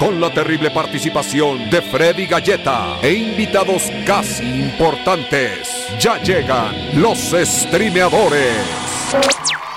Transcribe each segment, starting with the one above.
con la terrible participación de Freddy Galleta e invitados casi importantes. Ya llegan los streameadores.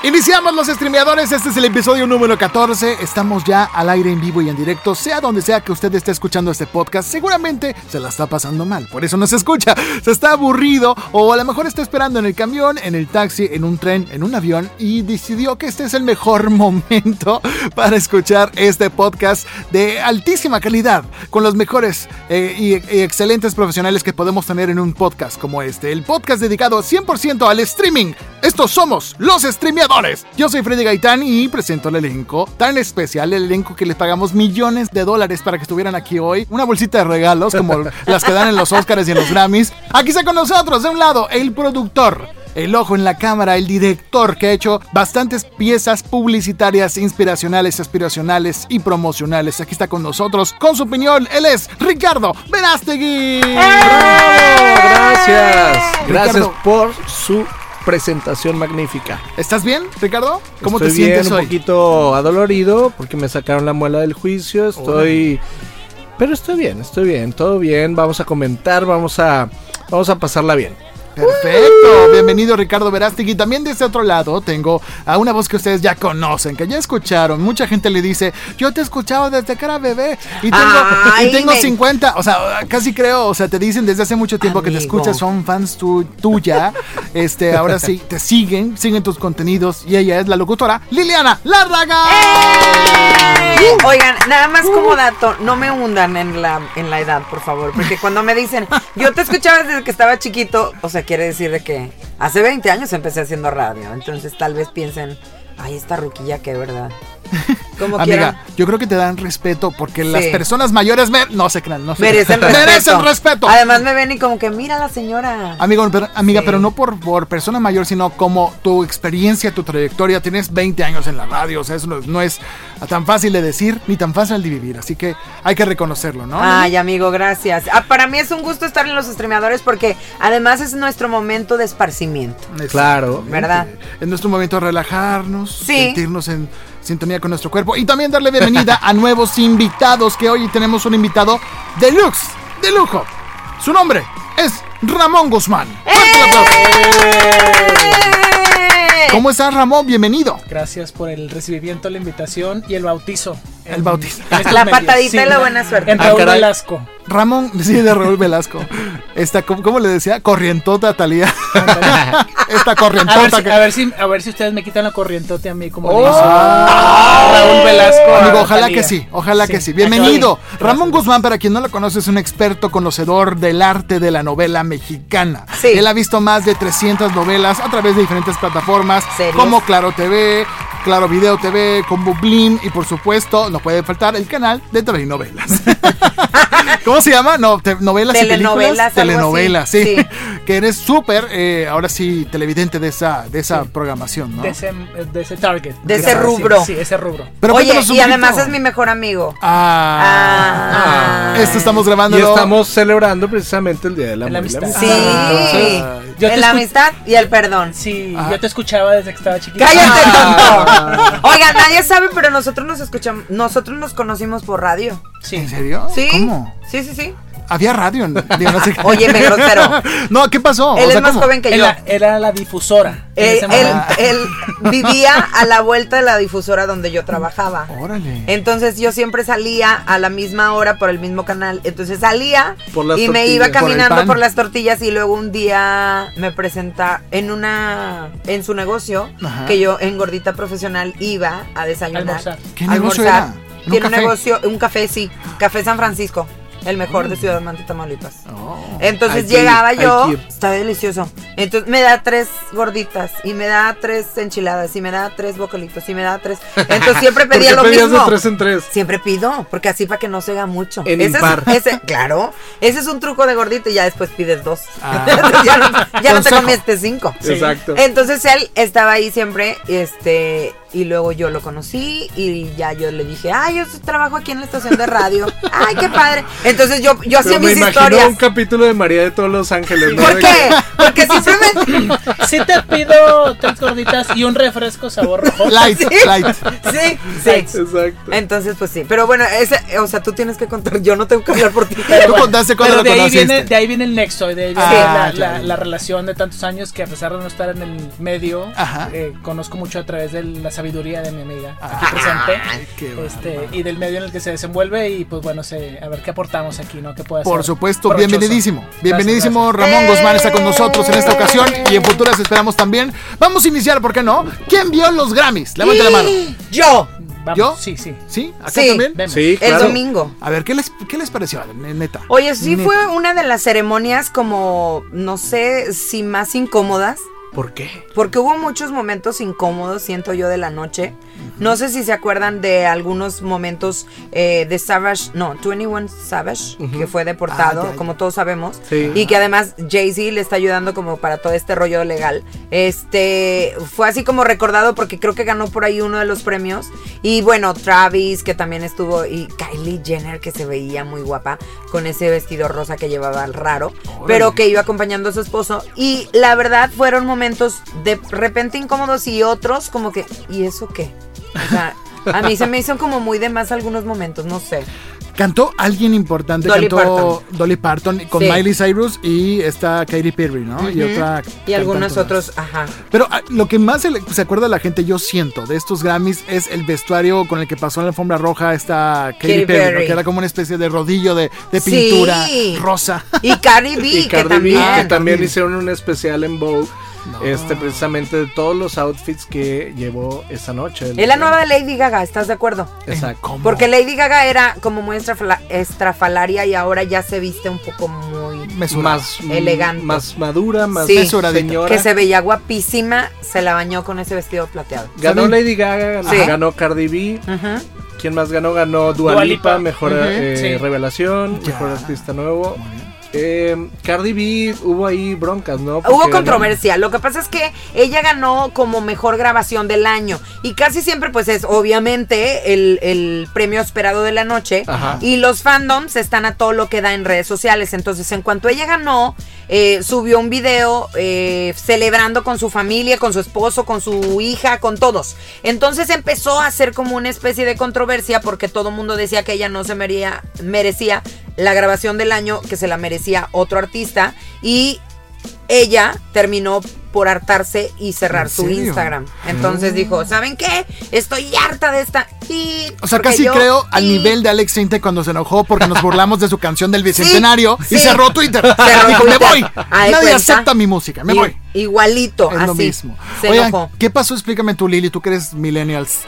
Iniciamos los streameadores, este es el episodio número 14, estamos ya al aire en vivo y en directo, sea donde sea que usted esté escuchando este podcast, seguramente se la está pasando mal, por eso no se escucha, se está aburrido o a lo mejor está esperando en el camión, en el taxi, en un tren, en un avión y decidió que este es el mejor momento para escuchar este podcast de altísima calidad, con los mejores eh, y, excelentes profesionales que podemos tener en un podcast como este, el podcast dedicado 100% al streaming. Estos somos los streameadores. Yo soy Freddy Gaitán y presento el elenco tan especial, el elenco que les pagamos millones de dólares para que estuvieran aquí hoy. Una bolsita de regalos como las que dan en los Oscars y en los Grammys. Aquí está con nosotros, de un lado, el productor. El ojo en la cámara, el director que ha hecho bastantes piezas publicitarias, inspiracionales, aspiracionales y promocionales. Aquí está con nosotros, con su opinión, él es Ricardo Verástegui. Gracias. Gracias por su presentación magnífica. ¿Estás bien, Ricardo? ¿Cómo estoy te sientes bien, hoy? Un poquito adolorido porque me sacaron la muela del juicio. Estoy. Pero estoy bien, estoy bien, todo bien. Vamos a comentar, vamos a, vamos a pasarla bien. Perfecto, bienvenido Ricardo Verástegui. También de este otro lado tengo a una voz que ustedes ya conocen, que ya escucharon. Mucha gente le dice, yo te he escuchado desde que era bebé y tengo, Ay, y tengo me- 50. O sea, casi creo, o sea, te dicen desde hace mucho tiempo que te escuchas, son fans tu- tuya. Este, ahora sí, te siguen, siguen tus contenidos y ella es la locutora Liliana Lárraga. ¡Eh! Oigan, nada más como dato, no me hundan en la, en la edad, por favor, porque cuando me dicen, yo te escuchaba desde que estaba chiquito, o sea, quiere decir de que hace 20 años empecé haciendo radio, entonces tal vez piensen, ay, esta ruquilla que verdad. Como Amiga, quieran. yo creo que te dan respeto porque las personas mayores me- no se crean, no se Merecen crean. respeto. Merecen respeto. Además me ven y como que mira a la señora. Amigo, pero- amiga, Sí. pero no por, por persona mayor, sino como tu experiencia, tu trayectoria. Tienes 20 años en la radio, o sea, eso no, no es tan fácil de decir ni tan fácil de vivir. Así que hay que reconocerlo, ¿no? Ay, amigo, gracias. Ah, para mí es un gusto estar en los streameadores porque además es nuestro momento de esparcimiento. Claro. ¿Verdad? Es nuestro momento de relajarnos, Sí. sentirnos en sintonía con nuestro cuerpo y también darle bienvenida a nuevos invitados, que hoy tenemos un invitado deluxe, de lujo. Su nombre es Ramón Guzmán. Fuerte el aplauso. ¡Eh! ¿Cómo estás, Ramón? Bienvenido. Gracias por el recibimiento, la invitación y el bautizo. El bautizo. La patadita y la buena suerte. En Ah, Raúl. Velasco. Ramón, sí, de Raúl Velasco. Esta, ¿cómo, cómo le decía? Corrientota Talía. Esta A ver, corrientota si, que. a, ver si, a ver si ustedes me quitan la corrientote a mí como Oh. le hizo Raúl Velasco. Amigo, ojalá que sí, ojalá que sí. Bienvenido. Ramón Guzmán, para quien no lo conoce, es un experto conocedor del arte de la novela mexicana. Sí. Él ha visto más de 300 novelas a través de diferentes plataformas, ¿Series? como Claro TV, Claro Video TV, como Blim y por supuesto, no puede faltar el canal de telenovelas. ¿Cómo se llama? No, te- novelas y Telenovelas, películas. Telenovelas, sí. Sí. que eres súper, eh, ahora sí, televidente de esa, de esa programación, ¿no? De ese, de ese target. De ese Gracias. rubro. Sí, ese rubro. Pero Oye, y además es mi mejor amigo. Ah. Ah. Esto estamos Y grabándolo. estamos celebrando precisamente el Día de la La y amistad. Sí. Entonces, Yo te en la amistad y el perdón. Sí, Ah. yo te escuchaba desde que estaba chiquito. Cállate, Ah. tonto. Oiga, nadie sabe, pero nosotros nos escuchamos, nosotros nos conocimos por radio. Sí. ¿En serio? ¿Sí? ¿Cómo? Sí, sí, sí. Había radio. digo, no sé qué. Óyeme, grosero. No, ¿qué pasó? Él O sea, es más ¿cómo? joven que yo. Era, era la difusora. Eh, él, vivía a la vuelta de la difusora donde yo trabajaba. Órale. Entonces yo siempre salía a la misma hora por el mismo canal. Entonces salía Por las y me tortillas. iba caminando por, las tortillas y luego un día me presenta en una en su negocio Ajá. que yo en gordita profesional iba a desayunar. Almorzar. ¿Qué a negocio almorzar. era? ¿En un Tiene un café? negocio, un café, sí, Café San Francisco, el mejor de Ciudad Mante, Tamaulipas. Oh. Entonces ir, llegaba yo, está delicioso. Entonces me da tres gorditas y me da tres enchiladas y me da tres bocalitos y me da tres. Entonces siempre ¿Por pedía qué lo pedías mismo. de tres en tres? Siempre pido, porque así para que no se haga mucho. En ese impar. es, ese, claro, ese es un truco de gordito y ya después pides dos. Ah. ya no, ya no te comiste cinco. Sí. Exacto. Entonces él estaba ahí siempre, este, y luego yo lo conocí y ya yo le dije, ay, yo trabajo aquí en la estación de radio. Ay, qué padre. Entonces yo, yo hacía me mis imagino historias. un capítulo de María de todos los ángeles. ¿no? ¿Por qué? Porque simplemente... Sí te pido tres gorditas y un refresco sabor rojo. Light, Sí. light. Sí, sí. Exacto. Entonces, pues sí. Pero bueno, ese, o sea, tú tienes que contar. Yo no tengo que hablar por ti. Pero Tú contaste cuando pero lo de ahí, viene, de ahí viene el nexo, de ahí viene Ah, la, relación de tantos años que a pesar de no estar en el medio, Ajá. eh, conozco mucho a través de la sabiduría de mi amiga Ah, aquí presente. Ay, qué Este, y del medio en el que se desenvuelve y pues bueno, sé, a ver qué aportamos aquí, ¿no? ¿Qué puede Por supuesto, bienvenidísimo. Gracias, Bienvenidísimo. gracias. Ramón Guzmán está con nosotros en esta ocasión y en futuras esperamos también. Vamos a iniciar, ¿por qué no? ¿Quién vio los Grammys? Levante la mano. Yo, Vamos, ¿Yo? Sí, sí. ¿Sí? ¿Acá Sí. también? Vemos. Sí, el domingo. A ver, ¿qué les, qué les pareció? Neta. Oye, sí Neta. fue una de las ceremonias como, no sé si más incómodas. ¿Por qué? Porque hubo muchos momentos incómodos, siento yo, de la noche. No sé si se acuerdan de algunos momentos eh, de Savage, no, 21 Savage, que fue deportado, Ah, ya, ya. como todos sabemos. Sí. Y que además Jay-Z le está ayudando como para todo este rollo legal. Este, fue así como recordado porque creo que ganó por ahí uno de los premios. Y bueno, Travis, que también estuvo, y Kylie Jenner, que se veía muy guapa con ese vestido rosa que llevaba raro, pero que iba acompañando a su esposo. Y la verdad fueron momentos de repente incómodos y otros como que, ¿y eso qué? O sea, a mí se me hizo como muy de más algunos momentos, no sé. Cantó alguien importante, Dolly cantó Dolly Parton con Sí. Miley Cyrus y está Katy Perry, ¿no? Y otra. Y algunos más. otros, ajá. Pero ah, lo que más se, le- se acuerda la gente, yo siento, de estos Grammys es el vestuario con el que pasó en la alfombra roja esta Katy Katy Perry, ¿no? Que era como una especie de rodillo de, de Sí. pintura rosa. Y Cardi B, Y que Cardi B, también. que también Cardi hicieron un especial en Vogue. Este, precisamente de todos los outfits que llevó esa noche. Es la nueva de Lady Gaga, ¿estás de acuerdo? Exacto. ¿Cómo? Porque Lady Gaga era como muy estrafala- estrafalaria y ahora ya se viste un poco muy... Más Elegante. Más madura, más Sí. Señora. Que se veía guapísima, se la bañó con ese vestido plateado. Ganó. Lady Gaga, Sí. ganó Cardi B. ¿Quién más ganó? Ganó Dua, Dua mejor eh, sí. revelación, Ya. mejor artista nuevo. Eh, Cardi B hubo ahí broncas, ¿no? Porque Hubo controversia. Lo que pasa es que ella ganó como mejor grabación del año. Y casi siempre, pues es obviamente el, el premio esperado de la noche. Ajá. Y los fandoms están a todo lo que da en redes sociales. Entonces, en cuanto ella ganó, eh, subió un video eh, celebrando con su familia, con su esposo, con su hija, con todos. Entonces empezó a hacer como una especie de controversia porque todo el mundo decía que ella no se merecía la grabación del año, que se la merecía otro artista. Y ella terminó por hartarse y cerrar ¿En su serio? Instagram. Entonces dijo, ¿saben qué? Estoy harta de esta. Y O sea, porque casi yo- creo al y- nivel de Alex Sintek cuando se enojó porque nos burlamos de su canción del Bicentenario sí. y cerró Twitter. Cerró Dijo, me voy. De Nadie cuenta. acepta mi música, me voy. Igualito, Es así. lo mismo. Se Oigan, enojó. ¿qué pasó? Explícame tú, Lili, tú que eres millennials.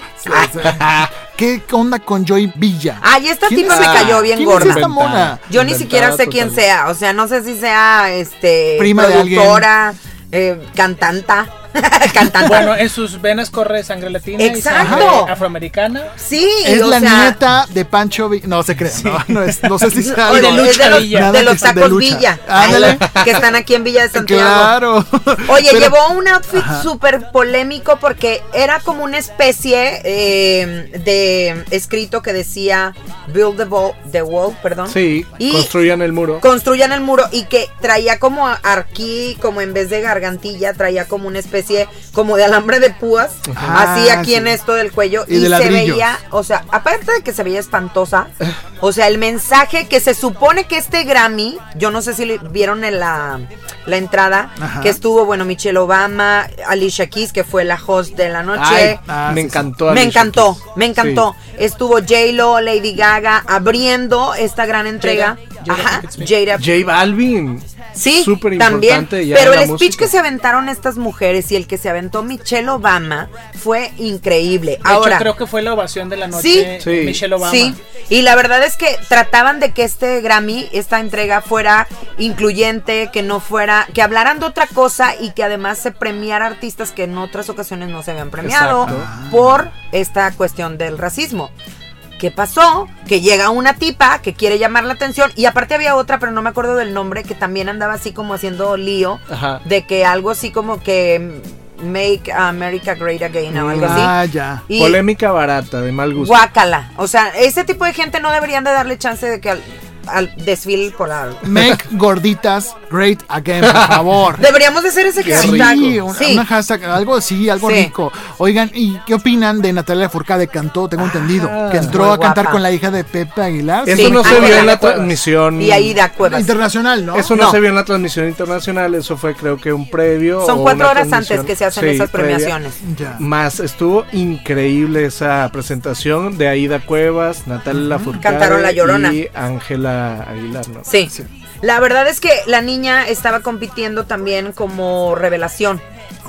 Ah. ¿Qué onda con Joy Villa? Ay, esta ¿Quién tipa es me esta? cayó bien ¿Quién gorda. es esta mona? Yo ni siquiera sé quién sea. O sea, no sé si sea este Prima de alguien. productora, eh, cantanta. cantante. Bueno, en sus venas corre sangre latina y Exacto. sangre afroamericana. sí, Es o la sea, nieta de Pancho Villa. No se crea, no, no, es- no sé si sea o de, algo. Lucha es de los, Villa. de los de tacos lucha. Villa. Ándale. Que están aquí en Villa de Santiago. Claro. Oye, Pero- llevó un outfit súper polémico porque era como una especie eh, de escrito que decía Build the wall, the wall perdón. Sí, Y construyan el muro. construyan el muro y que traía como aquí, como en vez de gargantilla, traía como una especie como de alambre de púas, Ah, así aquí sí. en esto del cuello Y y, de se ladrillos. veía, o sea, aparte de que se veía espantosa, o sea, el mensaje que se supone que este Grammy, yo no sé si lo vieron en la, la entrada, Ajá. que estuvo, bueno, Michelle Obama, Alicia Keys, que fue la host de la noche. Ay, Ah, me sí, encantó. Me encantó, me encantó. Estuvo J-Lo, Lady Gaga abriendo esta gran entrega. Jada Ajá, Pinkett Smith. Jada. J Balvin. Sí, súper también. Pero el speech que se aventaron estas mujeres y el que se aventó Michelle Obama fue increíble. De Ahora, hecho, creo que fue la ovación de la noche Sí. Sí. Michelle Obama. Sí, y la verdad es que trataban de que este Grammy, esta entrega fuera incluyente, que no fuera, que hablaran de otra cosa y que además se premiara artistas que en otras ocasiones no se habían premiado Exacto. por esta cuestión del racismo. ¿Qué pasó? Que llega una tipa que quiere llamar la atención y aparte había otra, pero no me acuerdo del nombre, que también andaba así como haciendo lío Ajá. de que algo así como que Make America Great Again o algo así. Ah, ya. Y- Polémica barata, de mal gusto. Guácala. O sea, ese tipo de gente no deberían de darle chance de que al, desfile por algo. Make gorditas great again, por favor. Deberíamos de hacer ese Qué hashtag. Sí, una, Sí. una hashtag, algo así, algo Sí. rico. Oigan, ¿y qué opinan de Natalia Furcade? Cantó, tengo entendido, que entró a cantar guapa. con la hija de Pepe Aguilar. Eso Sí, no se vio en la transmisión. Y ahí da. Internacional, ¿no? Eso no, No. se vio en la transmisión internacional, eso fue creo que un previo. Son cuatro horas antes que se hacen sí, esas previa. premiaciones. Ya. Más estuvo increíble esa presentación de Aida Cuevas, Natalia Lafourcade Cantaron La Llorona. y Ángela Aguilar, ¿no? Sí. La verdad es que la niña estaba compitiendo también como revelación.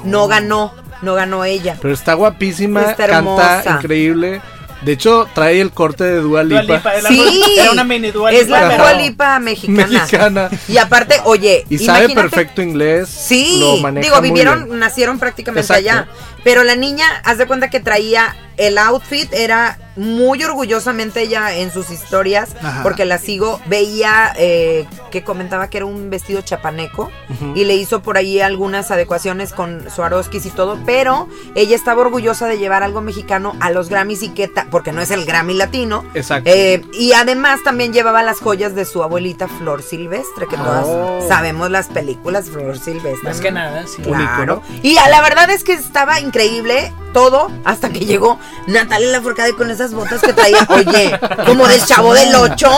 No ganó, no ganó ella. Pero está guapísima, Está canta hermosa. increíble. De hecho, trae el corte de Dua Dua Lipa. Lipa, era, Sí, era una mini Dua es Lipa, la pero- Dua Lipa mexicana. Mexicana. Y aparte, oye, Y sabe perfecto inglés. Sí, lo maneja digo, muy vivieron, bien. nacieron prácticamente Exacto. allá. Pero la niña, haz de cuenta que traía el outfit, era muy orgullosamente ella en sus historias, Ajá. porque la sigo, veía eh, que comentaba que era un vestido chapaneco y le hizo por ahí algunas adecuaciones con Swarovskis y todo, pero ella estaba orgullosa de llevar algo mexicano a los Grammys y que, porque no es el Grammy latino. Exacto. Eh, y además también llevaba las joyas de su abuelita Flor Silvestre, que todas Oh. sabemos las películas Flor Silvestre. Más que nada, sí. Un Claro. Y a la verdad es que estaba increíble todo hasta que llegó Natalia Lafourcade con esas botas que traía. Oye, como del chavo del 8.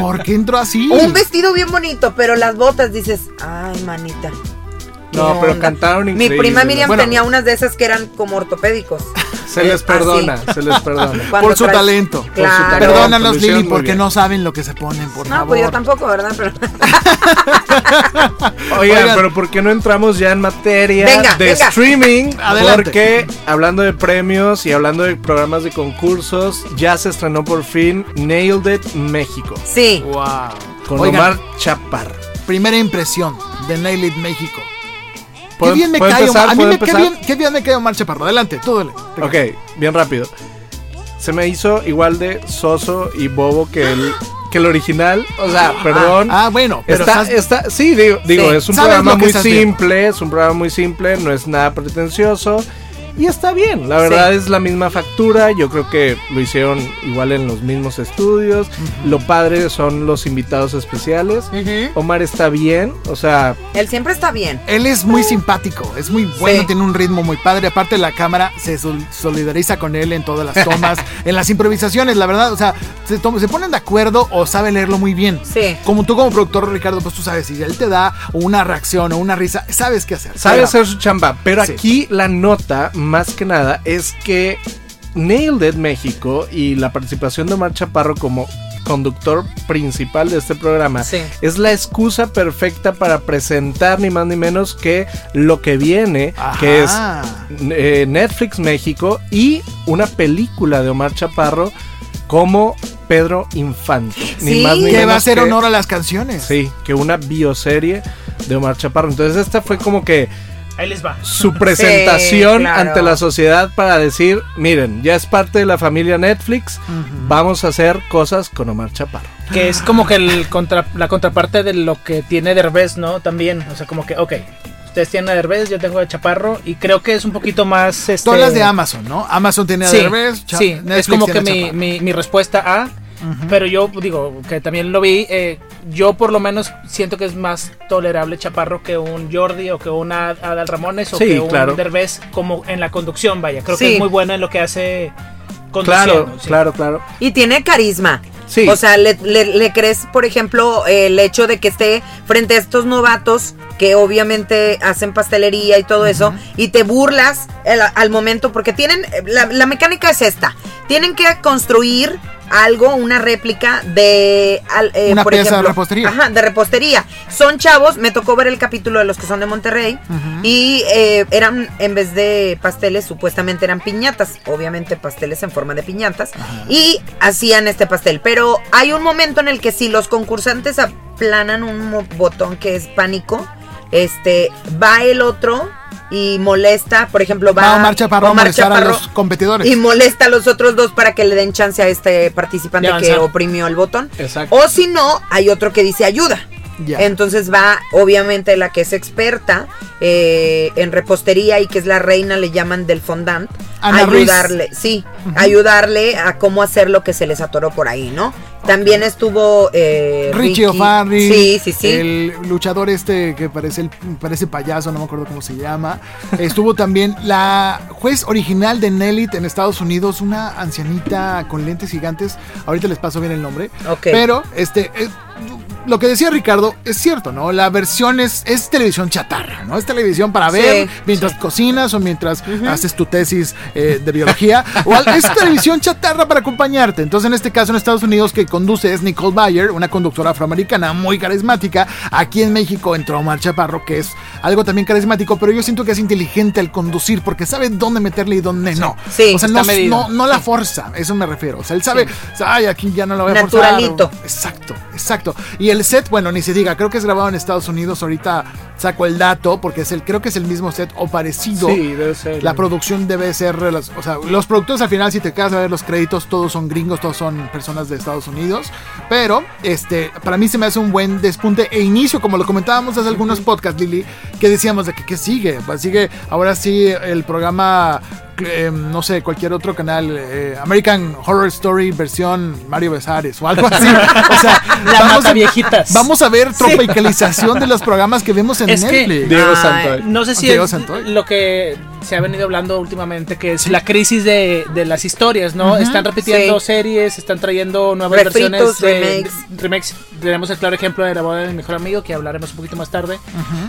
¿Por qué entró así? Un vestido bien bonito, pero las botas dices, ay, manita. ¿Qué No, pero onda?". cantaron Mi increíble. prima Miriam Bueno. tenía unas de esas que eran como ortopédicos. Se les Eh, perdona, así. se les perdona. Por su traes- talento. Por su talento. Perdónanos, Lili, porque bien. no saben lo que se ponen, por No, favor. pues yo tampoco, ¿verdad? Pero Oigan, Oigan. pero ¿por qué no entramos ya en materia Venga, de venga. streaming? Adelante. Porque hablando de premios y hablando de programas de concursos, ya se estrenó por fin Nailed It México sí. Wow. con Oigan, Omar Chaparro. primera impresión de Nail It México. Qué ¿Puedo- bien me cae? Omar. A mí ¿Puedo me, qué, bien, qué bien me cae Omar Chaparro. Adelante, tú dale. Ok, bien rápido. Se me hizo igual de soso y bobo que el, que el original. O sea, perdón. Ah, bueno, pero Está, estás- está, sí, digo, digo Sí. es un programa muy simple, es un programa muy simple, no es nada pretencioso y está bien, la verdad Sí. es la misma factura, yo creo que lo hicieron igual en los mismos estudios, lo padre son los invitados especiales. Omar está bien, o sea, Él siempre está bien. Él es muy simpático, es muy bueno, Sí. tiene un ritmo muy padre. Aparte, la cámara se sol- solidariza con él en todas las tomas, en las improvisaciones, la verdad. O sea, se, ponen de acuerdo o sabe leerlo muy bien. Sí. Como tú, como productor, Ricardo, pues tú sabes, si él te da una reacción o una risa, sabes qué hacer. sabe hacer su chamba, pero Sí. aquí la nota, más que nada, es que Nailed It México y la participación de Omar Chaparro como conductor principal de este programa Sí. es la excusa perfecta para presentar ni más ni menos que lo que viene, Ajá. que es eh, Netflix México y una película de Omar Chaparro como Pedro Infante. Sí. más ni Que va a menos hacer que- honor a las canciones. Sí, que una bioserie de Omar Chaparro. Entonces esta fue como que Ahí les va. su presentación claro. ante la sociedad para decir, miren, ya es parte de la familia Netflix, vamos a hacer cosas con Omar Chaparro. Que es como que el contra, la contraparte de lo que tiene Derbez, ¿no? También. O sea, como que, ok, ustedes tienen a Derbez, yo tengo a Chaparro. Y creo que es un poquito más. Este, Tú hablas de Amazon, ¿no? Amazon tiene a Sí, Derbez, Cha- sí, Netflix es como que mi, mi, mi respuesta a. Pero yo digo que también lo vi. eh, yo por lo menos siento que es más tolerable Chaparro que un Jordi o que un Ad- Adal Ramones o Sí, que un claro. Derbez como en la conducción, vaya. Creo Sí. que es muy bueno en lo que hace. Claro, sí. claro, claro. Y tiene carisma. Sí. O sea, le, le- le crees, por ejemplo, el hecho de que esté frente a estos novatos que obviamente hacen pastelería y todo eso, y te burlas el- al momento, porque tienen, la, la mecánica es esta, tienen que construir algo, una réplica de, eh, Una por pieza de ejemplo, repostería. Ajá, de repostería. Son chavos, me tocó ver el capítulo de los que son de Monterrey, y eh, eran, en vez de pasteles, supuestamente eran piñatas, obviamente pasteles en forma de piñatas, y hacían este pastel. Pero hay un momento en el que si los concursantes aplanan un botón que es pánico, este, va el otro y molesta, por ejemplo, va, Va Omar Chaparro a Omar molestar a Chaparro los competidores. y molesta a los otros dos para que le den chance a este participante que oprimió el botón. Exacto. O si no, hay otro que dice ayuda. Ya. Entonces va, obviamente, la que es experta eh, en repostería y que es la reina, le llaman del fondant, Ana Ruiz. ayudarle, sí, ayudarle a cómo hacer lo que se les atoró por ahí, ¿no? También estuvo eh, Richie. O'Farrill. Sí, sí, sí. El luchador este que parece el, parece payaso, no me acuerdo cómo se llama. Estuvo también la juez original de Nellit en Estados Unidos, una ancianita con lentes gigantes. Ahorita les paso bien el nombre. Ok. Pero este eh, lo que decía Ricardo es cierto, ¿no? La versión es, es televisión chatarra, ¿no? Es televisión para Sí, ver mientras cocinas o mientras haces tu tesis eh, de biología. o es televisión chatarra para acompañarte. Entonces, en este caso, en Estados Unidos, que conduce es Nicole Bayer, una conductora afroamericana muy carismática. Aquí en México entró Omar Chaparro, que es algo también carismático, pero yo siento que es inteligente al conducir porque sabe dónde meterle y dónde no. Sí, o sea, no, medido. no, no la forza, eso me refiero. O sea, él sabe, ay, aquí ya no lo voy a Naturalito. forzar. Exacto, exacto. Y el set, bueno, ni se diga, creo que es grabado en Estados Unidos. Ahorita saco el dato porque es el, creo que es el mismo set o parecido. Sí, debe ser. La producción debe ser, o sea, los productores al final, si te quedas a ver los créditos, todos son gringos, todos son personas de Estados Unidos. Pero, este, para mí se me hace un buen despunte e inicio, como lo comentábamos hace algunos podcasts, Lili, que decíamos de que, ¿qué sigue? Pues sigue, ahora sí, el programa, eh, no sé, cualquier otro canal, eh, American Horror Story versión Mario Besares o algo así. O sea, La mata viejitas. Vamos a ver tropicalización de los programas que vemos en Es que- Netflix. Diego Ay, Santoy. No sé si Diego es Santoy. lo que se ha venido hablando últimamente, que es la crisis de, de las historias, ¿no? Están repitiendo Sí. series, están trayendo nuevas Refritos, versiones de remakes. remakes. Tenemos el claro ejemplo de la boda de mi mejor amigo, que hablaremos un poquito más tarde.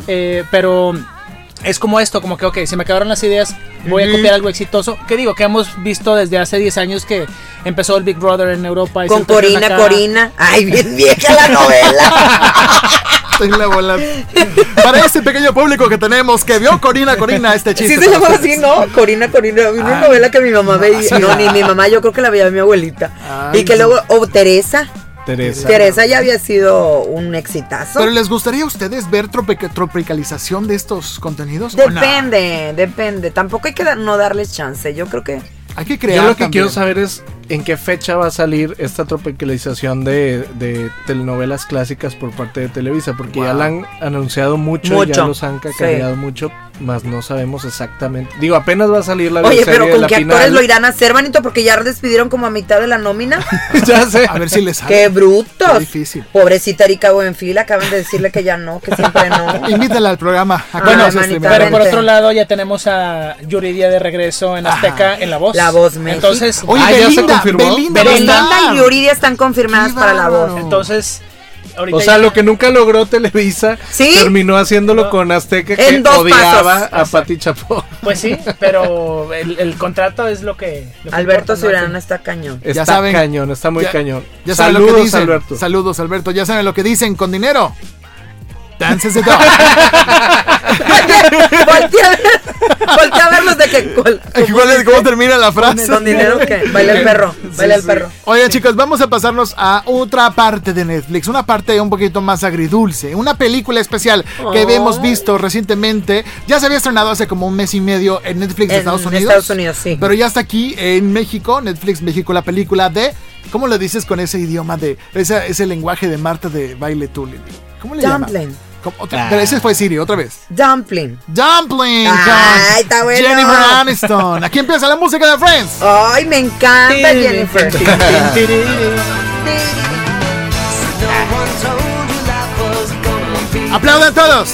Eh, pero es como esto, como que, ok, se me acabaron las ideas, voy a copiar algo exitoso. ¿Qué digo? Que hemos visto desde hace 10 años que empezó el Big Brother en Europa. y Con se Corina, acá. Corina. Ay, bien vieja la novela. Estoy en la bola. Para este pequeño público que tenemos que vio Corina, Corina, este Sí chiste. se para llama ustedes. así, ¿no? Corina, Corina. Una novela que mi mamá veía. No, ni mi mamá, yo creo que la veía mi abuelita. Ay, y que sí. luego, o Teresa. Teresa. Teresa ya había sido un exitazo. Pero les gustaría a ustedes ver tropic- tropicalización de estos contenidos? ¿O no? Depende, depende. Tampoco hay que no darles chance. Yo creo que. Hay que crear. Yo lo que también. quiero saber es en qué fecha va a salir esta tropicalización de, de telenovelas clásicas por parte de Televisa, porque ya la han anunciado mucho, Mucho, ya los han cacareado mucho, más no sabemos exactamente. Digo, apenas va a salir la Oye, pero de ¿con la qué final. actores lo irán a hacer, manito? Porque ya despidieron como a mitad de la nómina. ya sé. A ver si les sale. ¡Qué Qué brutos! difícil. Pobrecita Erika Buenfil, acaban de decirle que ya no, que siempre no. Invítala al programa. Acá Bueno. Pero por otro lado ya tenemos a Yuridia de regreso en Azteca en La Voz. La Voz México. Entonces, Oye, Ah, ya se Belinda, confirmó. Belinda, y Yuridia están confirmadas para la voz. entonces ahorita O sea, ya- lo que nunca logró Televisa, ¿Sí? terminó haciéndolo con Azteca que En dos odiaba pasos. a Pati Chapoy. Pues sí, pero el, el contrato es lo que. lo que Alberto importa, ¿no? Ciurana está cañón. Está saben. cañón, está muy Ya- cañón. Ya saben lo Saludos, que dicen. Alberto. Saludos, Alberto. Ya saben lo que dicen con dinero. Dances de dog. voltea, a ver- voltea a verlos de que. col- ¿Cuál es- ¿Cómo termina la frase? Con dinero que. Baila el perro. Baila el perro. Oye chicos, vamos a pasarnos a otra parte de Netflix, una parte un poquito más agridulce, una película especial que Oh. hemos visto recientemente, ya se había estrenado hace como un mes y medio en Netflix de En Estados Unidos. Estados Unidos, sí. Pero ya está aquí en México, Netflix México, la película de, ¿cómo le dices con ese idioma de, ese, ese lenguaje de Marta de baile tú, Lili? ¿Cómo le llamas? Dumpling. ¿Cómo? Otra- pero ese fue Siri, otra vez. Dumpling. Dumpling Ay, está bueno. Jennifer Aniston. Aquí empieza la música de Friends. Ay, me encanta Jennifer. ¡Aplaudan todos!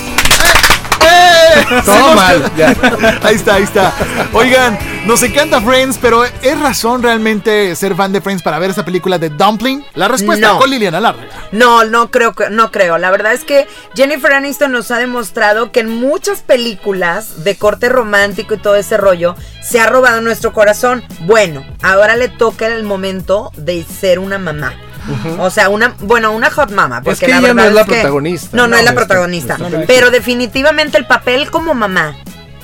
Todo mal. ya. Ahí está, ahí está. Oigan, nos encanta Friends, pero ¿es razón realmente ser fan de Friends para ver esa película de Dumpling? La respuesta No. con Liliana Larga. No, no creo, que- no creo. La verdad es que Jennifer Aniston nos ha demostrado que en muchas películas de corte romántico y todo ese rollo se ha robado nuestro corazón. Bueno, ahora le toca el momento de ser una mamá. O sea, una, bueno, una hot mama. Porque Es que la ella no es la protagonista, No, no, ¿no? es la de esta- protagonista. esta. Pero definitivamente el papel como mamá.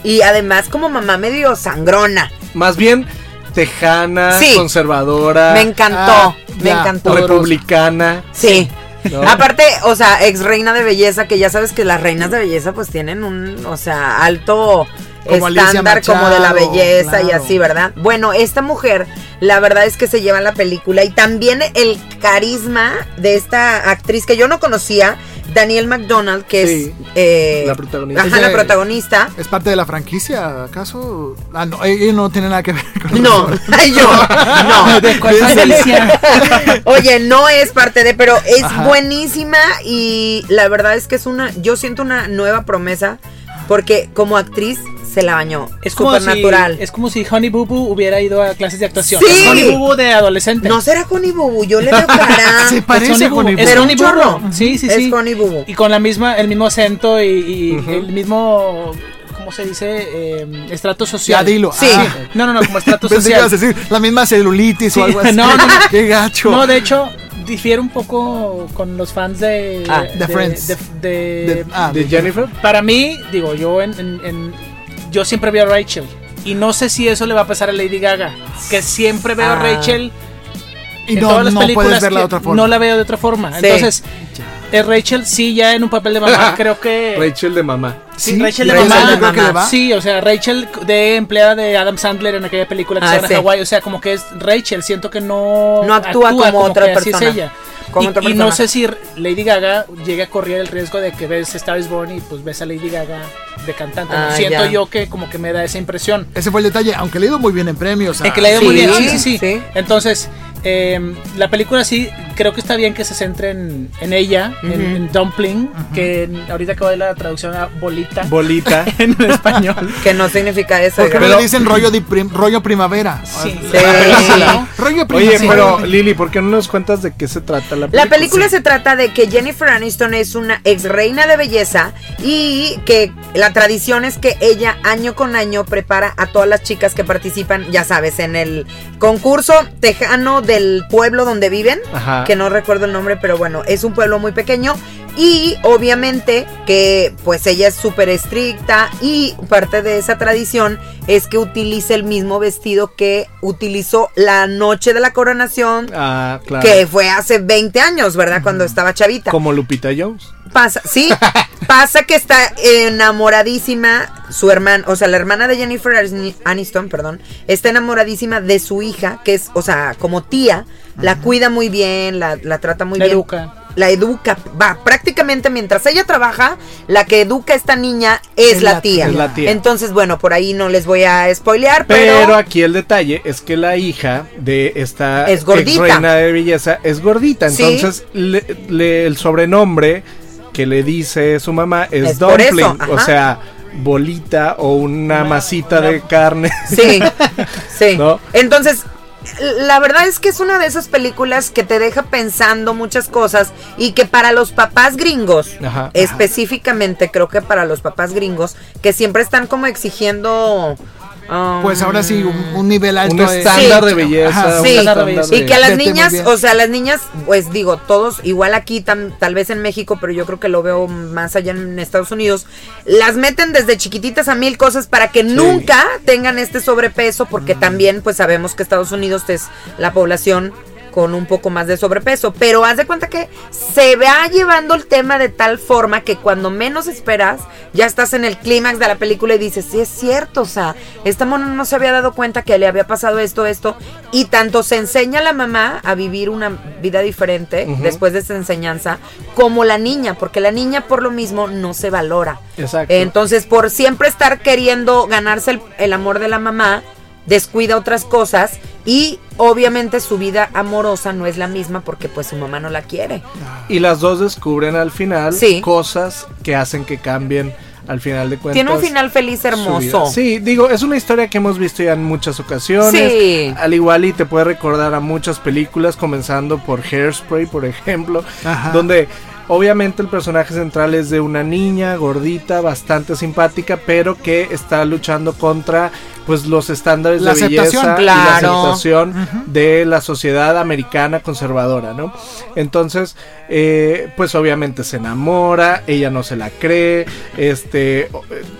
Y además como mamá medio sangrona. Más bien tejana, Sí. conservadora, Me encantó, Ah, me encantó. republicana. Sí. ¿no? Aparte, o sea, ex reina de belleza, que ya sabes que las reinas de belleza pues tienen un, o sea, alto Como estándar como de la belleza y así, ¿verdad? Bueno, esta mujer, la verdad es que se lleva la película y también el carisma de esta actriz que yo no conocía, Daniel McDonald, que Sí, es eh, la protagonista. Ajá, la protagonista. ¿Es parte de la franquicia, acaso? Ah, no, ella no tiene nada que ver con No, ay, yo, no. ¿De cuál franquicia? Oye, no es parte de, pero es Ajá. buenísima y la verdad es que es una, yo siento una nueva promesa porque como actriz se la bañó. Es como, si, Supernatural. es como si Honey Boo Boo hubiera ido a clases de actuación. Sí. Es Honey Boo Boo de adolescente. No será Honey Boo Boo, yo le veo cara. Se Es parece Honey a Boo, Honey Boo. Es Honey un Boo Boo. chorro. Sí, sí, Es sí. Honey Boo Boo. Y con la misma, el mismo acento y, y el mismo, ¿cómo se dice? Eh, estrato Ya social. dilo. Sí. Ah. No, no, no, como estrato Pensé que ibas a social. decir la misma celulitis Sí, o algo así. no, no, no. Qué gacho. No, de hecho, difiere un poco con los fans de... Ah, de Friends. de- de- De- ah, De Jennifer. Para mí, digo, yo en, en- en- yo siempre veo a Rachel. Y no sé si eso le va a pasar a Lady Gaga. Que siempre veo a Ah. Rachel y en no, todas las no películas puedes verla de otra forma. No la veo de otra forma. Sí. Entonces, eh, Rachel sí ya en un papel de mamá, creo que... Rachel de mamá. Sí, Sí, Rachel de Rachel mamá. yo creo que le va. Sí, o sea, Rachel de empleada de Adam Sandler en aquella película que Ah, se llama sí. Hawaii. O sea, como que es Rachel. Siento que no, No actúa como otra que así es persona. ella. Y, otra y persona. no sé si Lady Gaga llegue a correr el riesgo de que ves Star is Born y pues ves a Lady Gaga de cantante. ¿no? Ah, Siento ya. yo que como que me da esa impresión. Ese fue el detalle, aunque le ha ido muy bien en premios. Es que le ha ido muy sí, bien, sí, sí, sí. sí. Entonces, eh, la película sí, creo que está bien que se centre en, en ella, en, Dumpling, que ahorita acabo de la traducción a bolita Bolita. en español. Que no significa eso. ¿Por qué no oiga. le dicen rollo, de prim- rollo primavera? Sí. Sí. Ah, Rollo Oye, primavera. pero Lili, ¿por qué no nos cuentas de qué se trata la película? La película se trata de que Jennifer Aniston es una ex reina de belleza y que la tradición es que ella año con año prepara a todas las chicas que participan, ya sabes, en el concurso tejano del pueblo donde viven, Ajá. que no recuerdo el nombre, pero bueno, es un pueblo muy pequeño y obviamente que pues ella es súper estricta y parte de esa tradición es que utilice el mismo vestido que utilizó la noche de la coronación Ah, claro. que fue hace 20 años, ¿verdad? Cuando estaba chavita. Como Lupita Jones. Pasa, sí, pasa que está enamoradísima su hermana, o sea, la hermana de Jennifer Anis- Aniston, perdón, está enamoradísima de su hija, que es, o sea, como tía, la cuida muy bien, la, la trata muy La bien. educa. La educa, va, prácticamente mientras ella trabaja, la que educa a esta niña es, Es la, la tía. Es la tía. Entonces, bueno, por ahí no les voy a spoilear, Pero, pero, aquí el detalle es que la hija de esta Es gordita. reina de belleza es gordita. Sí. Entonces, le- le- el sobrenombre que le dice su mamá es, dumpling. eso, o sea, bolita o una, masita de carne. Sí, sí. ¿No? Entonces, la verdad es que es una de esas películas que te deja pensando muchas cosas y que para los papás gringos, Ajá. específicamente creo que para los papás gringos, que siempre están como exigiendo... um, Pues ahora sí, un, un nivel alto. un de- estándar de belleza. Ajá, un sí. estándar Y de- Y que a las niñas, o sea, las niñas, pues digo, todos, igual aquí, tam- tal vez en México, pero yo creo que lo veo más allá en Estados Unidos, las meten desde chiquititas a mil cosas para que nunca tengan este sobrepeso, porque también, pues sabemos que Estados Unidos es la población con un poco más de sobrepeso, pero haz de cuenta que se va llevando el tema de tal forma que cuando menos esperas, ya estás en el clímax de la película y dices, sí es cierto, o sea, esta mona no se había dado cuenta que le había pasado esto, esto, y tanto se enseña a la mamá a vivir una vida diferente después de esa enseñanza, como la niña, porque la niña por lo mismo no se valora. Exacto. Entonces, por siempre estar queriendo ganarse el, el amor de la mamá, descuida otras cosas y obviamente su vida amorosa no es la misma porque pues su mamá no la quiere. Y las dos descubren al final Sí. cosas que hacen que cambien al final de cuentas. Tiene un final feliz hermoso. Sí, digo, es una historia que hemos visto ya en muchas ocasiones. Sí. Al igual y te puede recordar a muchas películas, comenzando por Hairspray, por ejemplo, Ajá. donde obviamente el personaje central es de una niña gordita, bastante simpática, pero que está luchando contra pues los estándares La de aceptación. belleza y la aceptación de la sociedad americana conservadora, ¿no? Entonces, eh, pues obviamente se enamora, ella no se la cree, este, eh,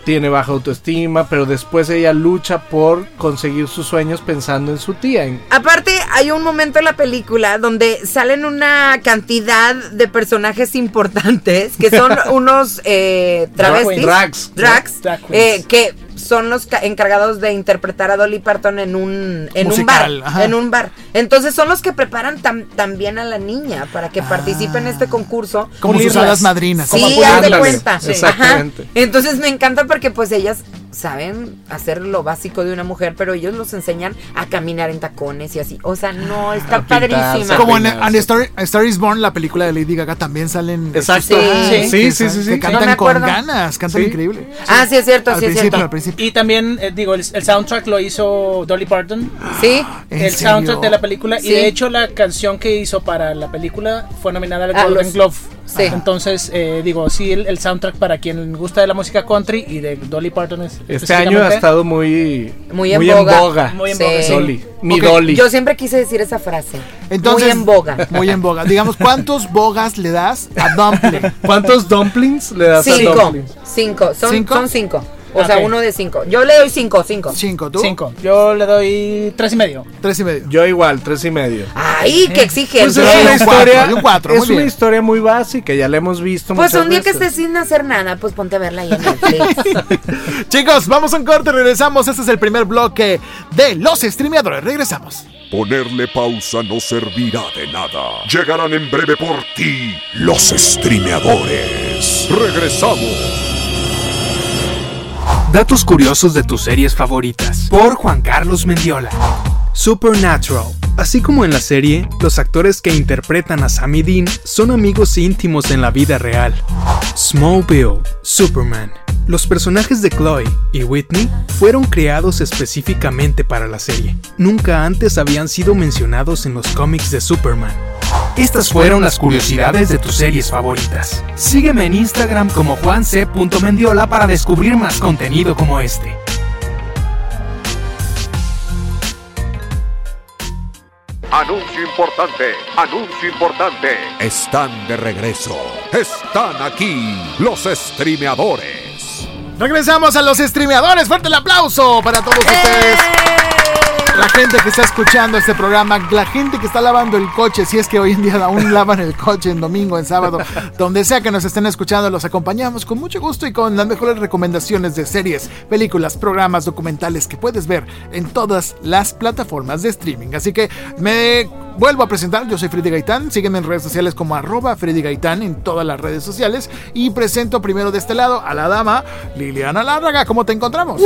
tiene baja autoestima, pero después ella lucha por conseguir sus sueños pensando en su tía. en- Aparte, hay un momento en la película donde salen una cantidad de personajes importantes que son unos eh, travestis. Drags. Drags. Drag queens. eh, que son los ca- encargados de interpretar a Dolly Parton en un, en un bar. ajá. En un bar. Entonces son los que preparan tam- también a la niña para que participe en este concurso. Como sus hadas madrinas. Sí, Como haz de cuenta. sí. Ajá. Exactamente. Entonces me encanta porque pues ellas saben hacer lo básico de una mujer, pero ellos los enseñan a caminar en tacones y así. O sea, no, está A pintarse, padrísima. Como en peinarse. And a Star, A Star is Born, la película de Lady Gaga, también salen. Exacto. Sí. Sí, sí, sí, sí. Que sí. cantan No con ganas, cantan Sí. increíble. Ah, sí es cierto, al sí es cierto. al principio. Y también, eh, digo, el, el soundtrack lo hizo Dolly Parton. Sí. ¿En el serio? soundtrack de la película. Sí. Y de hecho, la canción que hizo para la película fue nominada al A Golden los- Glove. sí. Entonces, eh, digo, sí, el, el soundtrack para quien gusta de la música country y de Dolly Parton es. Este año ha estado muy, Muy en boga. Muy en Sí. boga, sí. Dolly. Mi Ok, Dolly. Yo siempre quise decir esa frase. Entonces, Muy en boga. Muy en boga. Digamos, ¿cuántos bogas le das a Dumpling? ¿Cuántos dumplings le das a Cinco. dumplings? Cinco. Son ¿Cinco? son cinco. O sea, uno de cinco. Yo le doy cinco, cinco. Cinco, ¿tú? Cinco. Yo le doy tres y medio. Tres y medio. Yo igual, tres y medio. Ay, qué exigente. Pues es una un cuatro, historia, cuatro, muy es una historia muy básica, ya la hemos visto Pues muchas un día que estés sin hacer nada, pues ponte a verla ahí en Netflix. Chicos, vamos a un corte, regresamos. Este es el primer bloque de los streameadores. Regresamos. Ponerle pausa no servirá de nada. Llegarán en breve por ti los streameadores. Regresamos. Datos curiosos de tus series favoritas. Por Juan Carlos Mendiola. Supernatural. Así como en la serie, los actores que interpretan a Sam y Dean son amigos íntimos en la vida real. Smallville. Superman. Los personajes de Chloe y Whitney fueron creados específicamente para la serie. Nunca antes habían sido mencionados en los cómics de Superman. Estas fueron las curiosidades de tus series favoritas. Sígueme en Instagram como juanc.mendiola para descubrir más contenido como este. Anuncio importante, anuncio importante. Están de regreso. Están aquí los streameadores. Regresamos a los streameadores. Fuerte el aplauso para todos ustedes. La gente que está escuchando este programa, la gente que está lavando el coche, si es que hoy en día aún lavan el coche en domingo, en sábado, donde sea que nos estén escuchando, los acompañamos con mucho gusto y con las mejores recomendaciones de series, películas, programas, documentales que puedes ver en todas las plataformas de streaming. Así que me vuelvo a presentar, yo soy Freddy Gaitán, sígueme en redes sociales como arroba Freddy Gaitán en todas las redes sociales y presento primero de este lado a la dama Liliana Lárraga, ¿cómo te encontramos?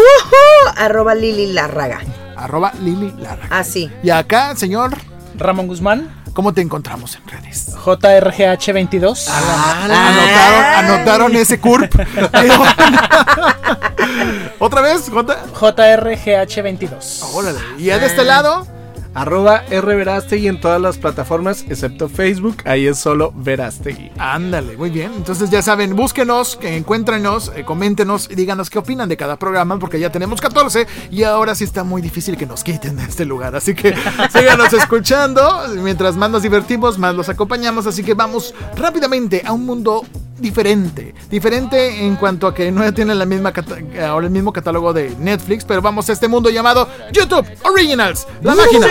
Arroba Lili Larraga. Arroba Lili Lárraga. Así. Y acá, señor, Ramón Guzmán, ¿cómo te encontramos en redes? JRGH22. Anotaron, anotaron ese CURP. ¿Otra vez? Jota? JRGH22. Órale. Y de este lado, Arroba rverastegui en todas las plataformas, excepto Facebook, ahí es solo Verastegui. ándale, muy bien. Entonces ya saben, búsquenos, que encuéntrenos, eh, coméntenos y díganos qué opinan de cada programa, porque ya tenemos 14 y ahora sí está muy difícil que nos quiten de este lugar. Así que síganos escuchando. Mientras más nos divertimos, más los acompañamos. Así que vamos rápidamente a un mundo diferente. Diferente en cuanto a que no tiene la misma ahora el mismo catálogo de Netflix, pero vamos a este mundo llamado YouTube Originals, la máquina.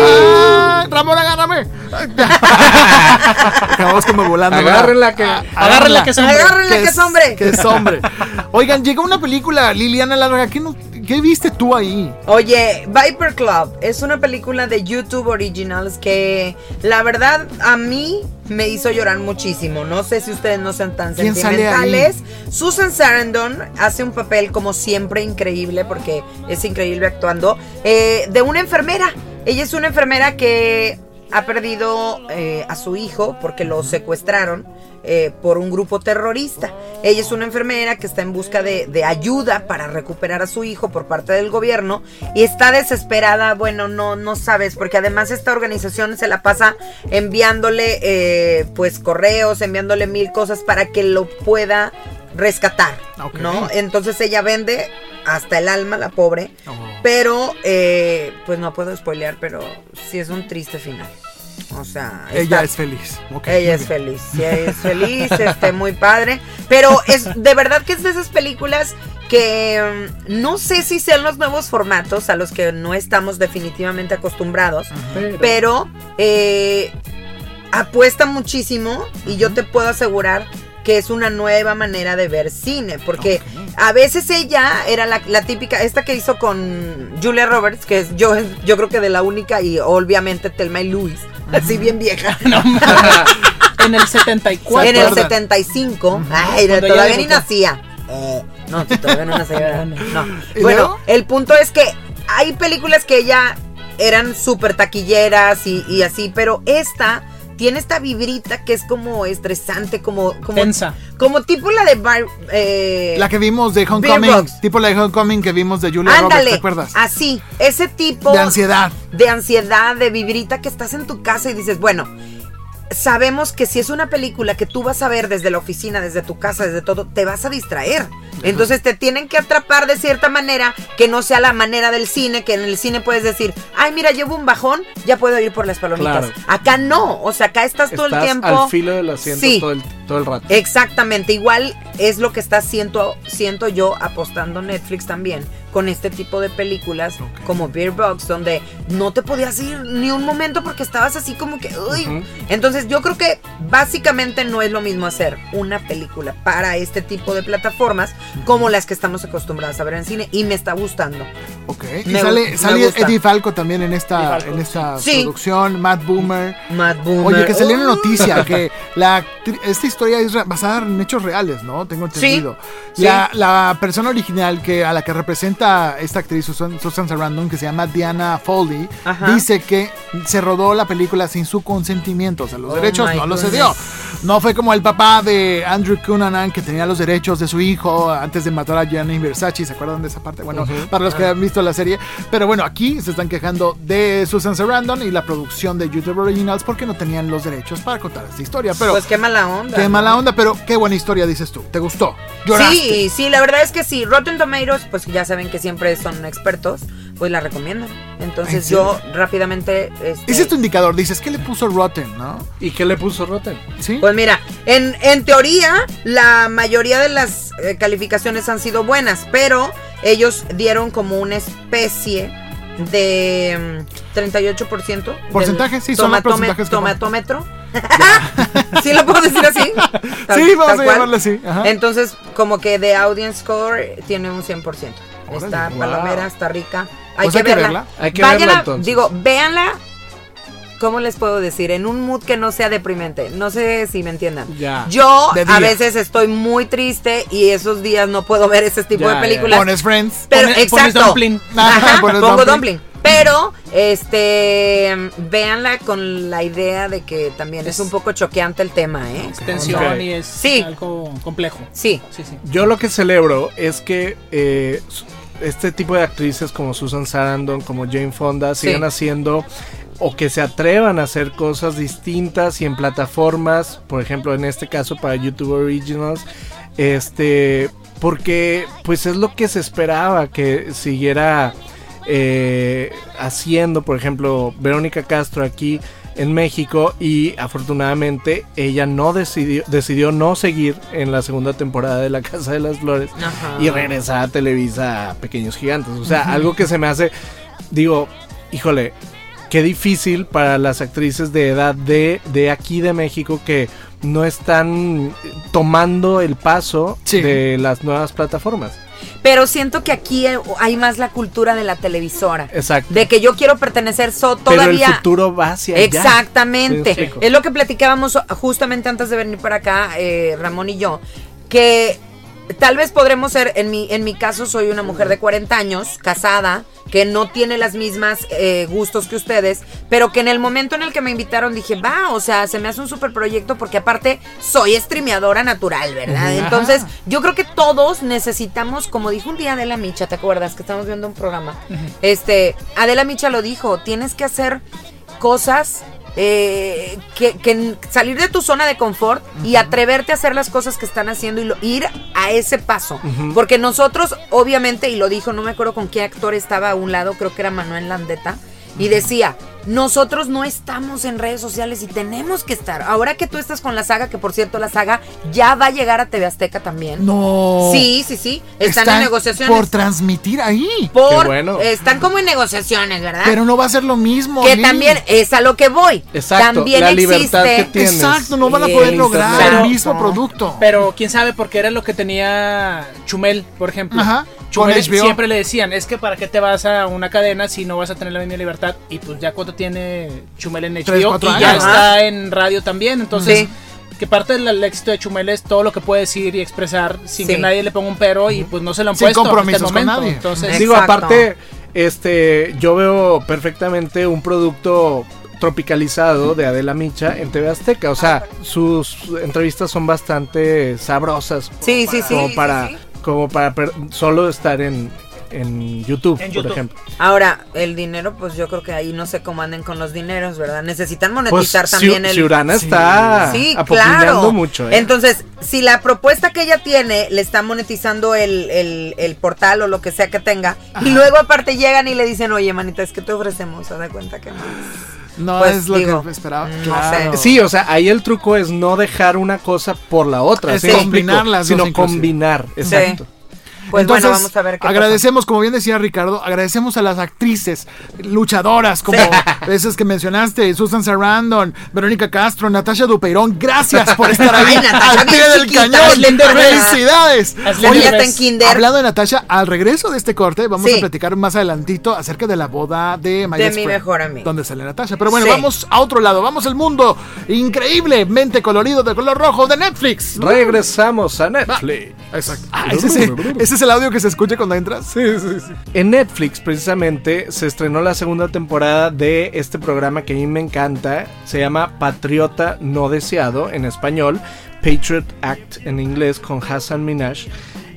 ¡Ay, Ramón, agárrame. Acabamos como volando. Agárrenla que- Ah, agárrenla que es hombre. Agárrenla que es hombre. Que es hombre. Oigan, llegó una película, Liliana Larga. ¿Qué, no- qué viste tú ahí? Oye, Viper Club es una película de YouTube Originals que la verdad a mí me hizo llorar muchísimo. No sé si ustedes no sean tan sentimentales. Susan Sarandon hace un papel como siempre increíble porque es increíble actuando eh, de una enfermera. Ella es una enfermera que ha perdido eh, a su hijo porque lo secuestraron eh, por un grupo terrorista. Ella es una enfermera que está en busca de, de ayuda para recuperar a su hijo por parte del gobierno y está desesperada. Bueno, no, no sabes, porque además esta organización se la pasa enviándole eh, pues correos, enviándole mil cosas para que lo pueda rescatar. ¿no? Entonces ella vende hasta el alma, la pobre, Oh. pero eh, pues no puedo spoilear, pero sí es un triste final. O sea, Ella está- es feliz. Ok, ella es bien. feliz, sí, ella es feliz, este, muy padre. Pero es de verdad que es de esas películas que mm, no sé si sean los nuevos formatos a los que no estamos definitivamente acostumbrados, pero eh, apuesta muchísimo y yo te puedo asegurar que es una nueva manera de ver cine, porque a veces ella era la, la típica, esta que hizo con Julia Roberts, que es yo, yo creo que de la única y obviamente Telma y Luis, así bien vieja. En el 74. En el acuerda? 75. Ay, Cuando ella todavía ni nacía. Eh, no, todavía no nacía. No. ¿Y Bueno, el punto es que hay películas que ya eran súper taquilleras y, y así, pero esta tiene esta vibrita que es como estresante, como, como, Tensa. como tipo la de Bar- eh, La que vimos de Homecoming, tipo la de Homecoming que vimos de Julia Roberts, Ándale, ¿te acuerdas? así, ese tipo De ansiedad. de ansiedad, de vibrita que estás en tu casa y dices, bueno, sabemos que si es una película que tú vas a ver desde la oficina, desde tu casa, desde todo, te vas a distraer. Entonces te tienen que atrapar de cierta manera que no sea la manera del cine, que en el cine puedes decir, ay, mira, llevo un bajón, ya puedo ir por las palomitas. Claro. Acá no, o sea, acá estás, todo el tiempo. al filo del asiento Sí. todo, el, todo el rato. Exactamente, igual es lo que está siento, siento yo apostando Netflix también con este tipo de películas como Beer Box, donde no te podías ir ni un momento porque estabas así como que, uy. Ujú. Entonces yo creo que básicamente no es lo mismo hacer una película para este tipo de plataformas como las que estamos acostumbrados a ver en cine y me está gustando. Ok. Y Me sale, me sale gusta. Eddie Falco también en esta, en esta sí. producción, Matt Boomer. Matt Boomer. Oye, que salió una Uh. noticia que la esta historia es basada en hechos reales, ¿no? Tengo entendido. sí. La, la persona original que a la que representa esta actriz Susan, Susan Sarandon, que se llama Diana Foley, Ajá. dice que se rodó la película sin su consentimiento. O sea, los Oh derechos no los cedió. No fue como el papá de Andrew Cunanan que tenía los derechos de su hijo antes de matar a Gianni Versace. ¿Se acuerdan de esa parte? Bueno, para los que Ah. han visto la serie. Pero bueno, aquí se están quejando de Susan Sarandon y la producción de YouTube Originals porque no tenían los derechos para contar esta historia. Pero pues qué mala onda. qué ¿no? mala onda, pero qué buena historia dices tú. ¿Te gustó? ¿Lloraste? Sí, sí, la verdad es que sí. Rotten Tomatoes, pues ya saben que siempre son expertos, pues la recomiendan. Entonces ¿En yo rápidamente... este, Ese es tu indicador. Dices, ¿qué le puso Rotten, no? ¿Y qué le puso Rotten? ¿Sí? Pues mira, en, en teoría la mayoría de las eh, calificaciones han sido buenas, pero ellos dieron como una especie de mm, 38%. del Porcentaje, sí, son los porcentajes tomatómetro. ¿Sí lo puedo decir así? Tal- Sí, vamos a cual. llamarle así. Ajá. Entonces, como que de audience score tiene un 100%. Está wow. palomera, está rica. Hay Pues que hay que verla. Hay que Váyanla, verla entonces. digo, véanla. ¿Cómo les puedo decir? En un mood que no sea deprimente. No sé si me entiendan. Ya. Yo a veces estoy muy triste y esos días no puedo ver ese tipo Ya, de ya. películas. Pones Friends. Pero Pones- pones exacto. dumpling. Ajá, Ajá, pones pongo dumpling. dumpling. Pero, este, véanla con la idea de que también es, Es- un poco choqueante el tema, ¿eh? Tensión Ok. y es Sí. algo complejo. Sí. Sí, sí. Yo lo que celebro es que eh, este tipo de actrices como Susan Sarandon, como Jane Fonda, Sí. sigan haciendo o que se atrevan a hacer cosas distintas y en plataformas, por ejemplo, en este caso para YouTube Originals, este, porque pues es lo que se esperaba que siguiera eh, haciendo, por ejemplo, Verónica Castro aquí en México y afortunadamente ella no decidió decidió no seguir en la segunda temporada de La Casa de las Flores Ajá. y regresar a Televisa a Pequeños Gigantes. O sea, algo que se me hace, digo, híjole, qué difícil para las actrices de edad de, de aquí de México que no están tomando el paso Sí. de las nuevas plataformas. Pero siento que aquí hay más la cultura de la televisora. Exacto. De que yo quiero pertenecer so, Pero todavía. el futuro va hacia allá. Exactamente. Sí, es lo que platicábamos justamente antes de venir para acá, eh, Ramón y yo, que tal vez podremos ser, en mi, en mi caso soy una mujer de 40 años, casada, que no tiene las mismas eh, gustos que ustedes, pero que en el momento en el que me invitaron dije, va, o sea, se me hace un super proyecto porque aparte soy streameadora natural, ¿verdad? Entonces, yo creo que todos necesitamos, como dijo un día Adela Micha, ¿te acuerdas? Que estamos viendo un programa. Este, Adela Micha lo dijo, tienes que hacer cosas eh, que, que salir de tu zona de confort y atreverte a hacer las cosas que están haciendo y lo- ir a ese paso. Porque nosotros, obviamente, y lo dijo, no me acuerdo con qué actor estaba a un lado, creo que era Manuel Landeta, y decía, nosotros no estamos en redes sociales y tenemos que estar. Ahora que tú estás con la saga, que por cierto la saga ya va a llegar a TV Azteca también. No. Sí, sí, sí. Están, en negociaciones. Por transmitir ahí. Por- Qué bueno. Están como en negociaciones, ¿verdad? Pero no va a ser lo mismo. que Lili. también es a lo que voy. Exacto, También la existe. libertad que tienes. Exacto, no van a poder lograr el mismo producto. Pero quién sabe, porque era lo que tenía Chumel, por ejemplo. Ajá, con HBO. siempre le decían, es que para qué te vas a una cadena si no vas a tener la misma libertad. Y pues ya cuánto tiene Chumel en HBO cuatro y ya está en radio también. Entonces, Sí. que parte del el éxito de Chumel es todo lo que puede decir y expresar sin Sí. que nadie le ponga un pero y pues no se lo han Sin puesto hasta el compromisos con momento. nadie. Entonces, Digo, aparte, este, yo veo perfectamente un producto tropicalizado de Adela Micha en TV Azteca. O sea, sus entrevistas son bastante sabrosas. Sí, sí, sí. Como sí, para, sí. Como para per- solo estar en, en YouTube, En por ejemplo. Ahora, el dinero, pues yo creo que ahí no sé cómo anden con los dineros, ¿verdad? Necesitan Pues monetizar también Ciu- el. Ciurana Sí. está Sí, claro. mucho. ¿eh? Entonces, si la propuesta que ella tiene le está monetizando el, el- el portal o lo que sea que tenga, y luego aparte llegan y le dicen, oye, manita, es que te ofrecemos, ¿se da cuenta que más? No pues, es lo digo, que esperaba. Claro. Sí, o sea, ahí el truco es no dejar una cosa por la otra, Es ¿sí dos sino combinar, exacto. Pues Entonces, bueno, vamos a ver qué pasa. agradecemos, como bien decía Ricardo, agradecemos a las actrices luchadoras como esas que mencionaste, Susan Sarandon, Verónica Castro, Natasha Dupeirón, gracias por estar ahí Ay, Natasha, al pie del chiquita, cañón. ¡Felicidades! Oye, Ella está en ves. kinder. Hablando de Natasha, al regreso de este corte vamos Sí. a platicar más adelantito acerca de la boda de My De mi mejor amigo. Donde sale Natasha. Pero bueno, Sí. vamos a otro lado, vamos al mundo increíblemente colorido de color rojo de Netflix. Regresamos a Netflix. Exacto. Ah, ese, es el, ese es el audio que se escucha cuando entras. Sí, sí, sí. En Netflix, precisamente, se estrenó la segunda temporada de este programa que a mí me encanta. Se llama Patriota No Deseado en español, Patriot Act en inglés con Hassan Minaj.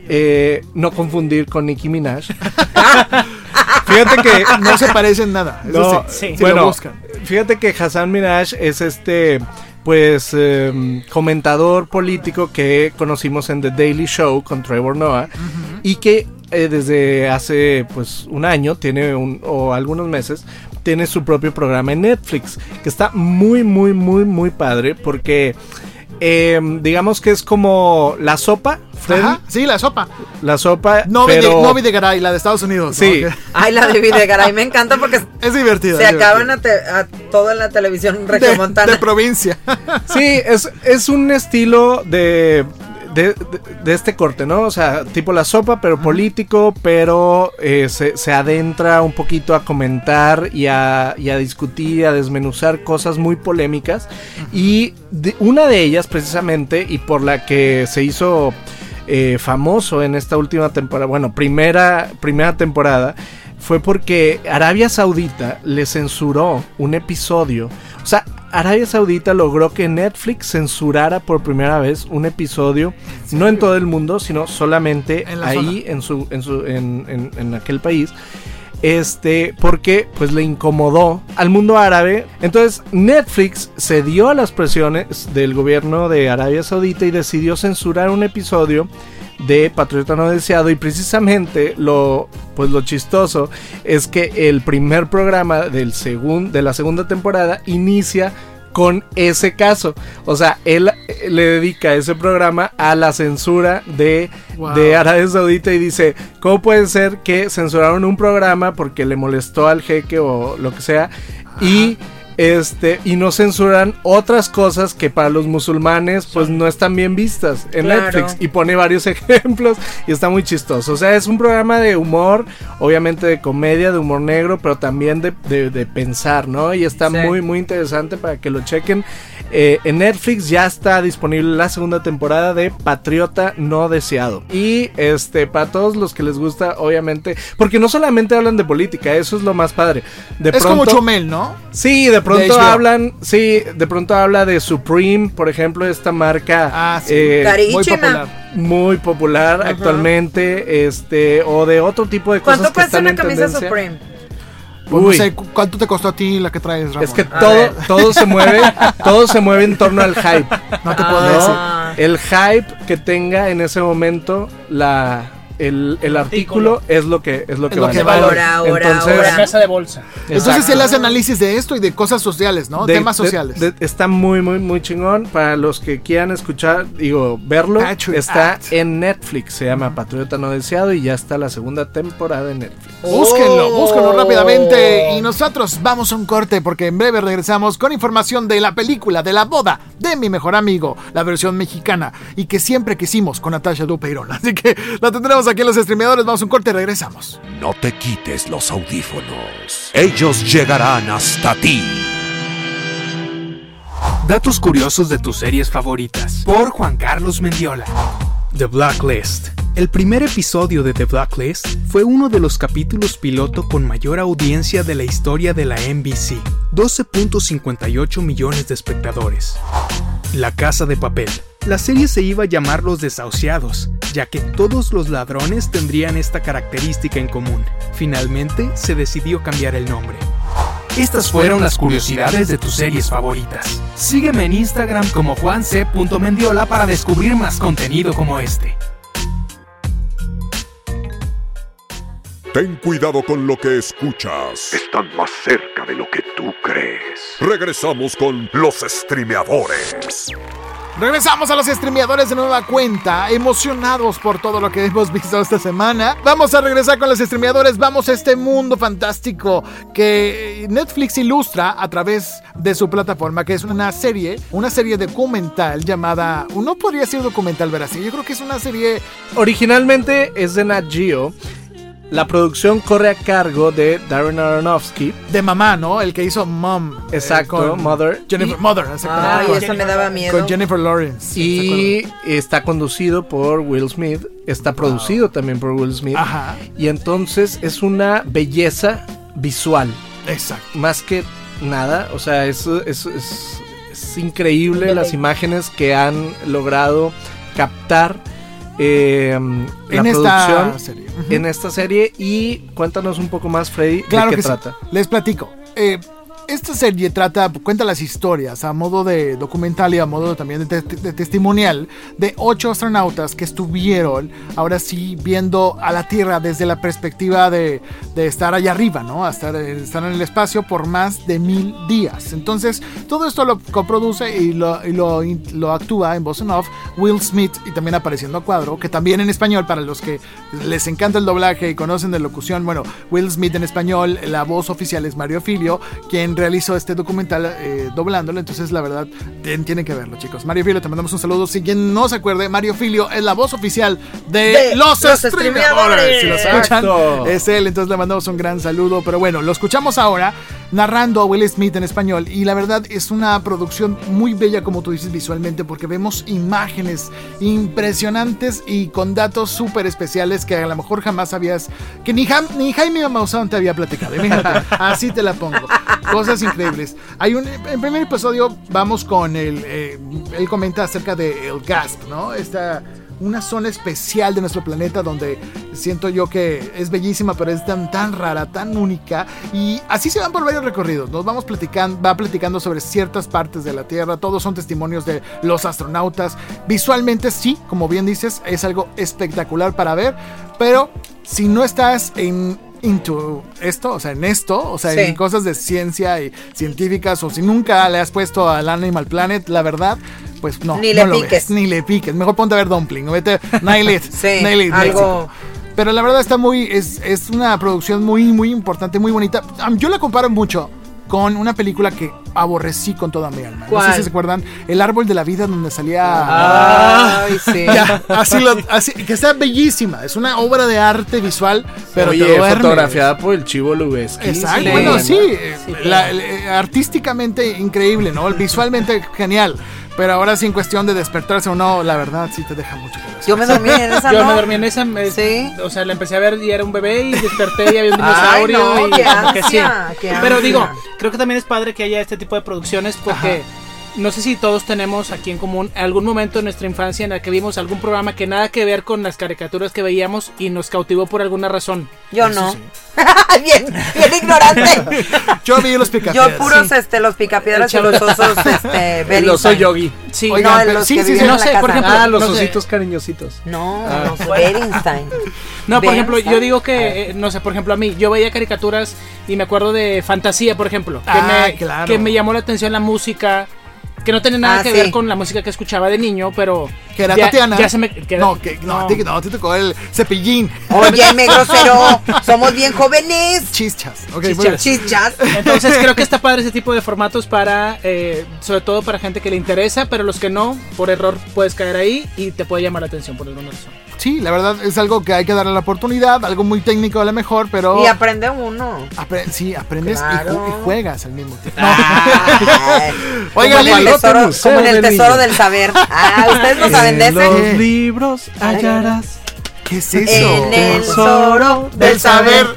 Eh, no confundir con Nicki Minaj. Fíjate que No se parecen nada. Eso No, sí, sí. si bueno, lo buscan. fíjate que Hassan Minaj es este, pues, em, comentador político que conocimos en The Daily Show con Trevor Noah y que eh, desde hace, pues, un año tiene un, o algunos meses, tiene su propio programa en Netflix que está muy, muy, muy, muy padre porque, em, digamos que es como la sopa, Ajá, sí, la sopa. la sopa, No pero... no de Garay, la de Estados Unidos. Sí. Que Ay, la de Videgaray me encanta porque Es divertida. se acaban a, te- a toda la televisión de, regiomontana. de provincia. Sí, es, es un estilo de, de, de- este corte, ¿no? O sea, tipo la sopa, pero político, pero eh, se, se adentra un poquito a comentar y a, y a discutir, a desmenuzar cosas muy polémicas. Y de- una de ellas, precisamente, y por la que se hizo eh, famoso en esta última temporada, bueno, primera, primera temporada, fue porque Arabia Saudita le censuró un episodio. O sea, Arabia Saudita logró que Netflix censurara por primera vez un episodio, no en todo el mundo, sino solamente En ahí en su, en su, en aquel país. Este, porque pues le incomodó al mundo árabe. Entonces Netflix cedió a las presiones del gobierno de Arabia Saudita y decidió censurar un episodio de Patriota No Deseado y precisamente lo pues lo chistoso es que el primer programa del segun- de la segunda temporada inicia con ese caso. O sea, él eh, le dedica ese programa a la censura de, Wow. de Arabia Saudita y dice, ¿cómo puede ser que censuraron un programa porque le molestó al jeque o lo que sea? Y Este, y no censuran otras cosas que para los musulmanes pues no están bien vistas en Claro. Netflix. Y pone varios ejemplos y está muy chistoso. O sea, es un programa de humor, obviamente de comedia, de humor negro, pero también de, de- de pensar, ¿no? Y está Sí. muy, muy interesante para que lo chequen. Eh, en Netflix ya está disponible la segunda temporada de Patriota No Deseado. Y este, para todos los que les gusta, obviamente, porque no solamente hablan de política, eso es lo más padre. De Es como Chomel, ¿no? Sí, de pronto HBO. hablan, sí, de pronto habla de Supreme, por ejemplo, esta marca Ah, sí. eh, Carísima. Muy popular. muy popular actualmente, este, o de otro tipo de cosas ¿Cuánto cuesta una en camisa tendencia. Supreme? Pues no Uy. sé, ¿cu- ¿cuánto te costó a ti la que traes, Ramón? Es que todo, todo se mueve, todo se mueve en torno al hype. No te Ah. puedo ¿no? decir. El hype que tenga en ese momento la el, el artículo es lo que es lo que Es lo que. Ahora, ahora, Entonces, ahora. Casa de bolsa. Entonces él hace análisis de esto y de cosas sociales, ¿no? De- Temas sociales. de- está muy, muy, muy chingón. Para los que quieran escuchar, digo, verlo, Patriot está Act. en Netflix. Se llama Patriota No Deseado y ya está la segunda temporada en Netflix. Búsquenlo, Oh. búsquenlo rápidamente. Y nosotros vamos a un corte porque en breve regresamos con información de la película de la boda de mi mejor amigo, la versión mexicana, y que siempre quisimos con Natasha Dupeirón. Así que la tendremos aquí en los streameadores. Vamos a un corte y regresamos. No te quites los audífonos. Ellos llegarán hasta ti. Datos curiosos de tus series favoritas por Juan Carlos Mendiola. The Blacklist. El primer episodio de The Blacklist fue uno de los capítulos piloto con mayor audiencia de la historia de la NBC, 12.58 millones de espectadores. La Casa de Papel. La serie se iba a llamar Los Desahuciados, ya que todos los ladrones tendrían esta característica en común. Finalmente se decidió cambiar el nombre. Estas fueron las curiosidades de tus series favoritas. Sígueme en Instagram como juanc.mendiola para descubrir más contenido como este. Ten cuidado con lo que escuchas. Están más cerca de lo que tú crees. Regresamos con los streameadores. Regresamos a los streameadores de nueva cuenta, emocionados por todo lo que hemos visto esta semana. Vamos a regresar con los streameadores, vamos a este mundo fantástico que Netflix ilustra a través de su plataforma, que es una serie, una serie documental llamada, no podría ser documental, ver así, yo creo que es una serie Originalmente es de Nat Geo. La producción corre a cargo de Darren Aronofsky. de mamá, ¿no? El que hizo Mom. eh, Exacto, con Mother. Jennifer, Y- Mother. Ay, eso me daba miedo. Con Jennifer Lawrence. Y está conducido por Will Smith. Está producido también por Will Smith. Ajá, Y entonces es una belleza visual. exacto. Más que nada. O sea, es, es, es- es increíble las imágenes que han logrado captar eh, la En esta producción serie. en esta serie. Y cuéntanos un poco más, Freddy, Claro de qué que trata. sí. Les platico. Eh, esta serie trata, cuenta las historias a modo de documental y a modo también de, te- de testimonial de ocho astronautas que estuvieron ahora sí viendo a la Tierra desde la perspectiva de, estar allá arriba, ¿no? Estar, eh, estar en el espacio por más de mil días. Entonces, todo esto lo coproduce y lo, lo actúa en voz en off Will Smith y también apareciendo a cuadro, que también en español, para los que les encanta el doblaje y conocen de locución, bueno, Will Smith en español, la voz oficial es Mario Filio, quien realizó este documental eh, doblándolo, entonces la verdad tien- tienen que verlo chicos. Mario Filio, te mandamos un saludo. Si quien no se acuerde, Mario Filio es la voz oficial de, De Los, Los. Si lo escuchan, es él, entonces le mandamos un gran saludo. Pero bueno, lo escuchamos ahora narrando a Will Smith en español y la verdad es una producción muy bella como tú dices visualmente porque vemos imágenes impresionantes y con datos súper especiales que a lo mejor jamás sabías que ni, ni Jaime Maussan te había platicado. Imagínate, así te la pongo. Cosas increíbles. Hay un, en primer episodio vamos con el, eh, él comenta acerca de el GASP, ¿no? Esta una zona especial de nuestro planeta donde siento yo que es bellísima, pero es tan, tan rara, tan única. Y así se van por varios recorridos. Nos vamos platicando, va platicando sobre ciertas partes de la Tierra. Todos son testimonios de los astronautas. Visualmente, sí, como bien dices, es algo espectacular para ver. Pero si no estás en into esto, o sea, en esto, o sea, Sí. en cosas de ciencia y científicas, o si nunca le has puesto al Animal Planet, la verdad, pues no, Ni no le lo piques. ves, ni le piques. Mejor ponte a ver Dumpling, o vete Nail It, Sí, Nail It, algo-. Pero la verdad está muy, es, es una producción muy, muy importante, muy bonita. Yo la comparo mucho con una película que aborrecí con toda mi alma. No ¿Cuál? sé si se acuerdan, El árbol de la vida donde salía... Ay, sí. Ya, así, lo- así- que está bellísima, es una obra de arte visual, pero Oye, fotografiada por el Chivo Lubeski. Exacto, Sí, bueno, ¿no? sí, la- eh, artísticamente increíble, ¿no? Visualmente genial, pero ahora sí en cuestión de despertarse o no, la verdad sí te deja mucho que decir. Yo me dormí en esa, Yo ¿no? me dormí en esa. me- Sí. O sea, la empecé a ver y era un bebé y desperté y había un Ay, dinosaurio. no, y qué como que sí. qué Pero digo, creo que también es padre que haya este tipo de producciones porque. No sé si todos tenemos aquí en común algún momento en nuestra infancia en el que vimos algún programa que nada que ver con las caricaturas que veíamos y nos cautivó por alguna razón. Yo no. bien, bien ignorante. Yo vi los picapiedras. Yo puros este los picapiedras y los osos este El oso yogi. Sí, Oigan, no, pero- los sí, que sí, sí, no sé, por casa. ejemplo, Ah, los no sé. ositos cariñositos. No, Ah. los Berinstein. No, por ejemplo, yo digo que, eh, no sé, por ejemplo, a mí, yo veía caricaturas y me acuerdo de Fantasía, por ejemplo, que, Ah, me, claro. que me llamó la atención la música, que no tenía nada Ah, que sí. ver con la música que escuchaba de niño, pero... Que era ya- Tatiana. Ya se me... que era- no, que, no, no, a ti te tocó el cepillín. Óyeme, grosero. Somos bien jóvenes. Chichas. Ok, Chichas. Chichas. Entonces creo que está padre ese tipo de formatos para, eh, sobre todo para gente que le interesa, pero los que no, por error puedes caer ahí y te puede llamar la atención por alguna razón. Sí, la verdad es algo que hay que darle la oportunidad, algo muy técnico a lo mejor, pero Y aprende uno. apre- sí, aprendes y ju- Claro. y, juegas al mismo tiempo. Ay, Oiga, como, el tesoro, como en el tesoro del saber. Ah, ¿ustedes no saben de En ese? los libros hallarás ¿Qué es eso? En el tesoro del saber.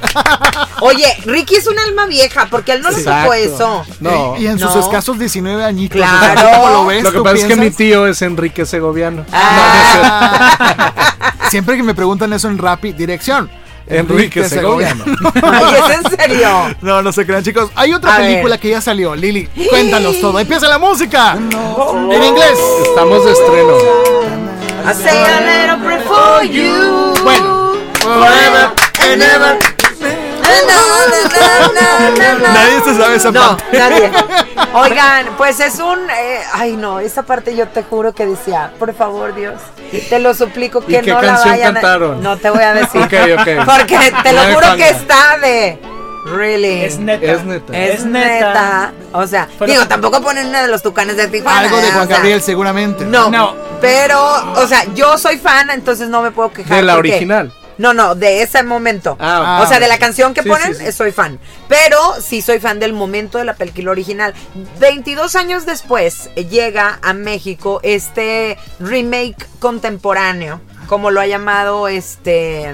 Oye, Ricky es un alma vieja porque él no le supo eso. No. Y en sus No. escasos 19 añitos. Claro. o sea, ¿Cómo lo ves? Lo que ¿Tú pasa es que mi tío es Enrique Segoviano. Ah. Siempre que me preguntan eso en Rappi, dirección. Enrique Segoviano. Ay, ¿es en serio? No, no se crean, chicos. Hay otra A película ver. que ya salió. Lili, cuéntanos todo. Empieza la música. En inglés. Estamos de estreno. I say a little prayer for you. Bueno. Forever and ever. Nadie se sabe esa No, parte. nadie. Oigan, pues es un. eh, ay, no, esa parte yo te juro que decía, por favor, Dios, te lo suplico ¿Y que qué no la vayan a- cantaron? No te voy a decir. Porque te lo juro que está de. Really. Es neta. Es neta. Es neta. O sea, Pero- digo, tampoco ponen una de los tucanes de Tijuana. Algo de. Juan O sea, Gabriel, seguramente. No, No. Pero, o sea, yo soy fan, entonces no me puedo quejar. De la porque- original. No, no, de ese momento. Ah, o sea, de la canción que Sí, ponen, sí, sí. eh, soy fan. Pero sí soy fan del momento de la película original. 22 años después eh, llega a México este remake contemporáneo, como lo ha llamado este.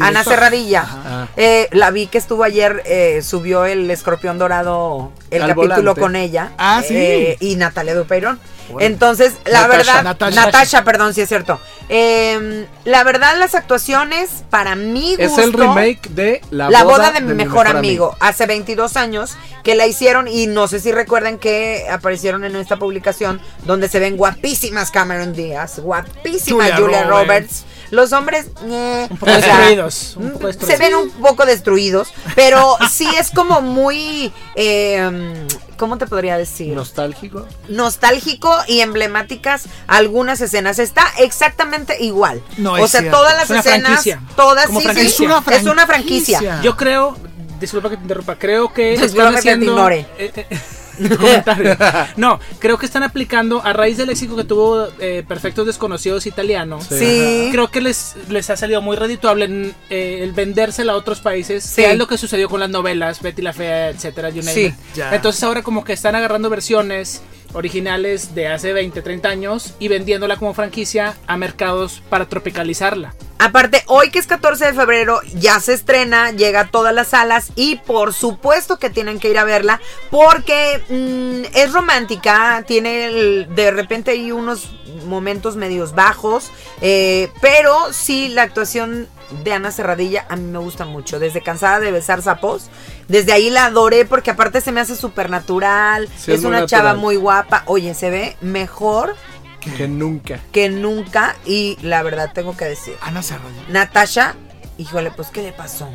Ana Serradilla. Ajá. Eh, la vi que estuvo ayer, eh, subió el escorpión dorado, el Al capítulo volante. con ella. Ah, sí. eh, y Natalia Dupeirón. Entonces, la Natasha. verdad, Natasha. Natasha. perdón, sí es cierto. Eh, la verdad, las actuaciones, para mí Es el remake de La, la boda, de, mi mejor, amigo, hace 22 años que la hicieron y no sé si recuerdan que aparecieron en esta publicación donde se ven guapísimas Cameron Díaz, guapísima Julia Julia, Roberts. Roberts. Los hombres ñe, Un poco o sea, destruidos, un poco mm, destruidos. se ven un poco destruidos, pero sí es como muy eh, ¿cómo te podría decir? Nostálgico. nostálgico y emblemáticas algunas escenas. Está exactamente igual. No o es sea, cierto. todas las Es una escenas, franquicia. todas Como sí, sí, franquicia. es una franquicia. Yo creo, disculpa que te interrumpa, creo que Disculpa están que te ignore. eh, eh, comentario. No, creo que están aplicando a raíz del éxito que tuvo eh, Perfectos Desconocidos italiano. Sí. Creo que les, les ha salido muy redituable en, eh, el vendérsela a otros países, Sí. que es lo que sucedió con las novelas, Betty la Fea, etcétera, you name Sí. it. Ya. Entonces ahora como que están agarrando versiones originales de hace 20, 30 años y vendiéndola como franquicia a mercados para tropicalizarla. Aparte, hoy que es 14 de febrero, ya se estrena, llega a todas las salas y por supuesto que tienen que ir a verla porque mm, es romántica, tiene de repente hay unos momentos medios bajos, eh, pero sí la actuación de Ana Serradilla a mí me gusta mucho, desde Cansada de Besar Sapos, desde ahí la adoré porque aparte se me hace súper natural, Sí, es, una natural. chava muy guapa, oye, se ve mejor Que nunca. que nunca y la verdad tengo que decir. Ana Serradilla. Natasha, híjole, pues ¿qué le pasó?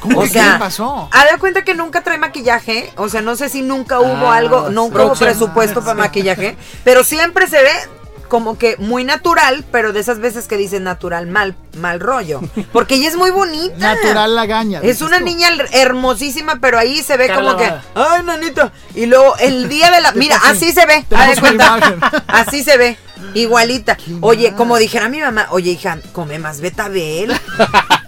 ¿Cómo O que sea, qué le pasó? Haz de cuenta que nunca trae maquillaje, o sea, no sé si nunca hubo Ah, algo, nunca hubo presupuesto para maquillaje, pero siempre se ve como que muy natural, pero de esas veces que dicen natural mal, mal rollo. Porque ella es muy bonita. Natural lagaña. Es una tú. niña hermosísima, pero ahí se ve como que, ay, nanita. Y luego el día de la, mira, así se ve, haz de cuenta. Así se ve, igualita. Oye, como dijera mi mamá, oye, hija, come más betabel.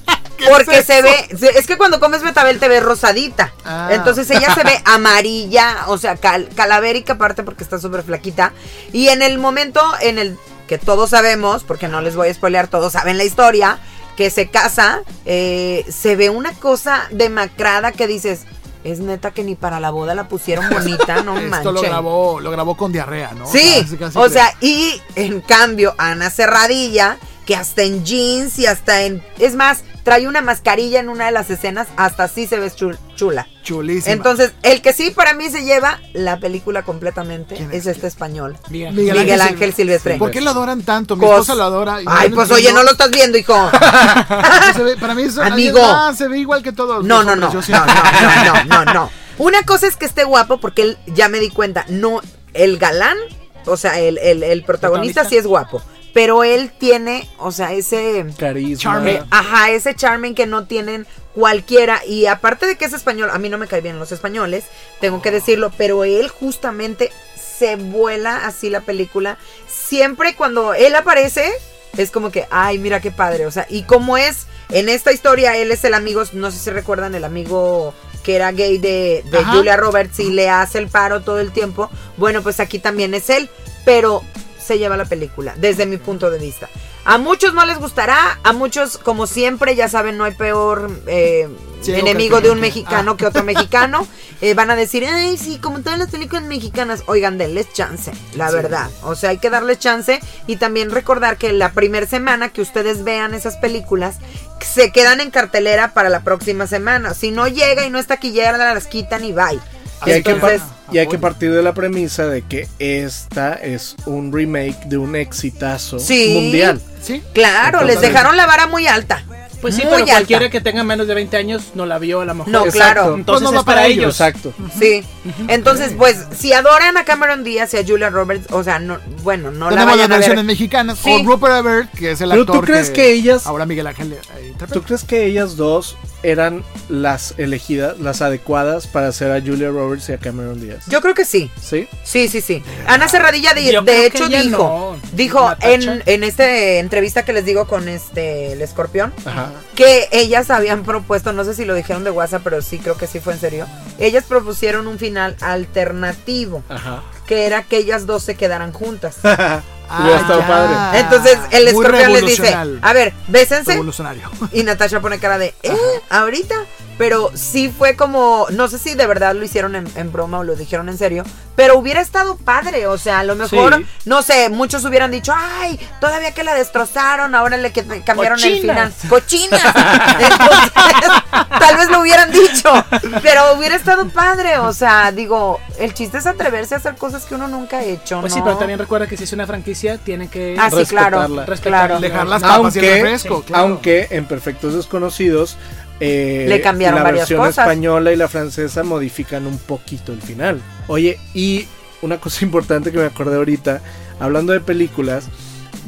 Porque se ve, es que cuando comes betabel te ves rosadita. Ah. Entonces ella se ve amarilla, o sea, cal- calavérica aparte porque está súper flaquita. Y en el momento en el que todos sabemos, porque no les voy a spoilear, todos saben la historia, que se casa, eh, se ve una cosa demacrada que dices, es neta que ni para la boda la pusieron bonita, no Esto manches. lo grabó, lo grabó con diarrea, ¿no? Sí, Casi, casi o sea, y en cambio, Ana Cerradilla, que hasta en jeans y hasta en. Es más, trae una mascarilla en una de las escenas, hasta así se ve chul- chula. chulísima. Entonces, el que sí para mí se lleva la película completamente ¿Quién es es? este español. Miguel. Miguel Ángel Silvestre. ¿Por qué lo adoran tanto? Mi Cos- esposa lo adora. y Ay, pues oye, no lo estás viendo, hijo. Se ve- para mí es Amigo. Ah, se ve igual que todos. No, no, no, no, no, no, no, no. Una cosa es que esté guapo porque él, ya me di cuenta, no, el galán, o sea, el, el, el protagonista ¿Protagonista? sí es guapo, pero él tiene, o sea, ese... Carisma. Charme. ajá, ese charming que no tienen cualquiera. Y aparte de que es español, a mí no me caen bien los españoles, tengo que decirlo, pero él justamente se vuela así la película. Siempre cuando él aparece, es como que, ay, mira qué padre. O sea, y como es, en esta historia, él es el amigo, no sé si recuerdan, el amigo que era gay de, de. Julia Roberts y le hace el paro todo el tiempo. Bueno, pues aquí también es él, pero se lleva la película, desde mi punto de vista. A muchos no les gustará, a muchos, como siempre, ya saben, no hay peor eh, enemigo de un mexicano Ah. que otro mexicano. Eh, van a decir, ay, sí, como todas las películas mexicanas. Oigan, denles chance, la verdad. O sea, hay que darles chance y también recordar que la primera semana que ustedes vean esas películas, se quedan en cartelera para la próxima semana. Si no llega y no está taquillera, las quitan y bye. Y hay, que y hay que partir de la premisa de que esta es un remake de un exitazo Sí. mundial. Sí. claro, les dejaron la vara muy alta. Pues sí, Muy pero alta. cualquiera que tenga menos de 20 años no la vio a lo mejor. No, Exacto. claro. Pues Entonces no va es para ellos. Exacto. Sí. Entonces, pues, si adoran a Cameron Díaz y a Julia Roberts, o sea, no, bueno, no la Tenemos las vayan a versiones ver. mexicanas Sí. con Rupert Everett, que es el Pero actor tú crees que ellas- ahora Miguel Ángel eh. ¿Tú crees que ellas dos eran las elegidas, las adecuadas para hacer a Julia Roberts y a Cameron Díaz? Yo creo que sí. ¿Sí? Sí, sí, sí. Ana Cerradilla, de, hecho, dijo, no. dijo en, en esta entrevista que les digo con este el escorpión, Ajá. que ellas habían propuesto, no sé si lo dijeron de WhatsApp, pero sí creo que sí fue en serio. Ellas propusieron un final alternativo, Ajá. que era que ellas dos se quedaran juntas. Hubiera estado ya. padre. Entonces el Muy escorpión les dice, a ver, bésense. Revolucionario. Y Natasha pone cara de, ¿eh? ¿Ahorita? Pero sí fue como, no sé si de verdad lo hicieron en, en broma o lo dijeron en serio, pero hubiera estado padre, o sea, a lo mejor, Sí. no sé, muchos hubieran dicho, ay, todavía que la destrozaron, ahora le que- cambiaron el final. Cochinas. Entonces, hubieran dicho, pero hubiera estado padre, o sea, digo, el chiste es atreverse a hacer cosas que uno nunca ha hecho, Pues ¿no? sí, pero también recuerda que si es una franquicia, tiene que Ah, sí, claro, respetarla. respetarla. claro. Dejar las papas y el Aunque, refresco, claro. aunque en Perfectos Desconocidos eh, Le cambiaron la varias versión cosas. española y la francesa modifican un poquito el final. Oye, y una cosa importante que me acordé ahorita, hablando de películas,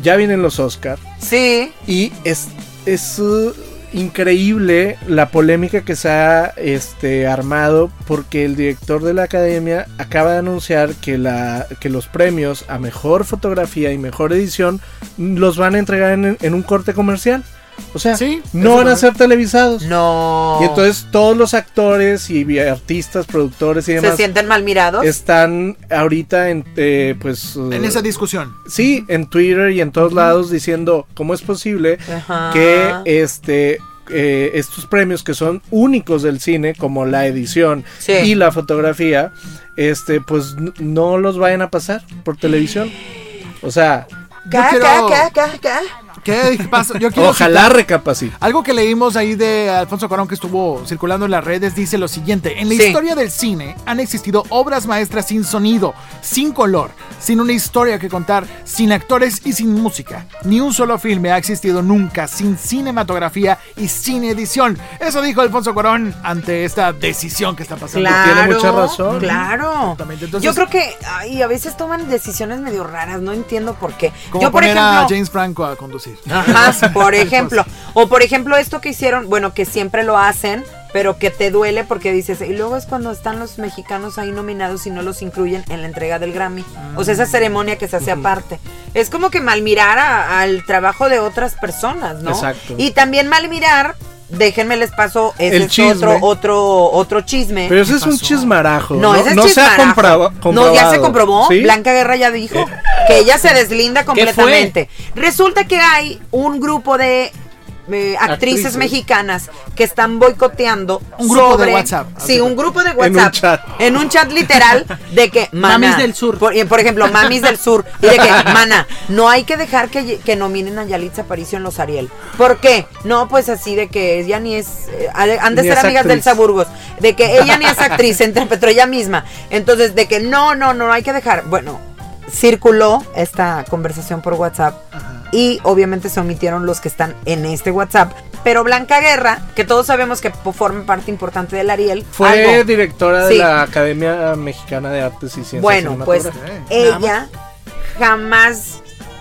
ya vienen los Oscar Sí, y es, es uh, increíble la polémica que se ha este, armado porque el director de la academia acaba de anunciar que, la, que los premios a mejor fotografía y mejor edición los van a entregar en, en un corte comercial. O sea, Sí, no van a ser televisados. no. Y entonces todos los actores y artistas, productores y se demás sienten mal mirados. están ahorita en eh, pues En esa discusión. sí en Twitter y en todos lados diciendo cómo es posible Ajá. que este eh, estos premios que son únicos del cine como la edición Sí. y la fotografía este pues no los vayan a pasar por televisión o sea ¿Qué, Yo quiero- qué, pasa? Yo quiero Ojalá citar- recapacite. Algo que leímos ahí de Alfonso Cuarón que estuvo circulando en las redes dice lo siguiente: En la Sí. historia del cine han existido obras maestras sin sonido, sin color, sin una historia que contar, sin actores y sin música. Ni un solo filme ha existido nunca sin cinematografía y sin edición. Eso dijo Alfonso Cuarón ante esta decisión que está pasando. Claro, tiene mucha razón. Claro. Exactamente, entonces- Yo creo que ay, a veces toman decisiones medio raras, no entiendo por qué. Como Yo por poner ejemplo, a James Franco a conducir. Ajá, por ejemplo. O por ejemplo, esto que hicieron, bueno, que siempre lo hacen, pero que te duele porque dices, y luego es cuando están los mexicanos ahí nominados y no los incluyen en la entrega del Grammy. O sea, esa ceremonia que se hace aparte. Es como que malmirar a- al trabajo de otras personas, ¿no? Exacto. Y también malmirar, déjenme les paso, ese El es chisme. otro, otro, otro chisme. Pero ese es un chismarajo. No, ese es no se ha chismarajo. comprado. No, ya se comprobó. ¿Sí? Blanca Guerra ya dijo que ella se deslinda fue? completamente. Resulta que hay un grupo de eh, actrices, Actrices. mexicanas que están boicoteando Un grupo de sobre- WhatsApp. Sí, un grupo de un WhatsApp. chat. En un chat literal de que mana, Mamis del sur. Por, ejemplo, mamis del sur. Y de que, mana, no hay que dejar que, que nominen a Yalitza Aparicio en los Ariel. ¿Por qué? No, pues así de que ella ni es. eh, ha de- han de Ni ser amigas del. Saburgos. De que ella ni es actriz, se interpretó ella misma. Entonces, de que no, no, no hay que dejar. Bueno, circuló esta conversación por WhatsApp. Y obviamente se omitieron los que están en este WhatsApp. Pero Blanca Guerra, que todos sabemos que forma parte importante del Ariel. Fue algo- directora de Sí. la Academia Mexicana de Artes y Ciencias Bueno, pues Cinematográficas. ella jamás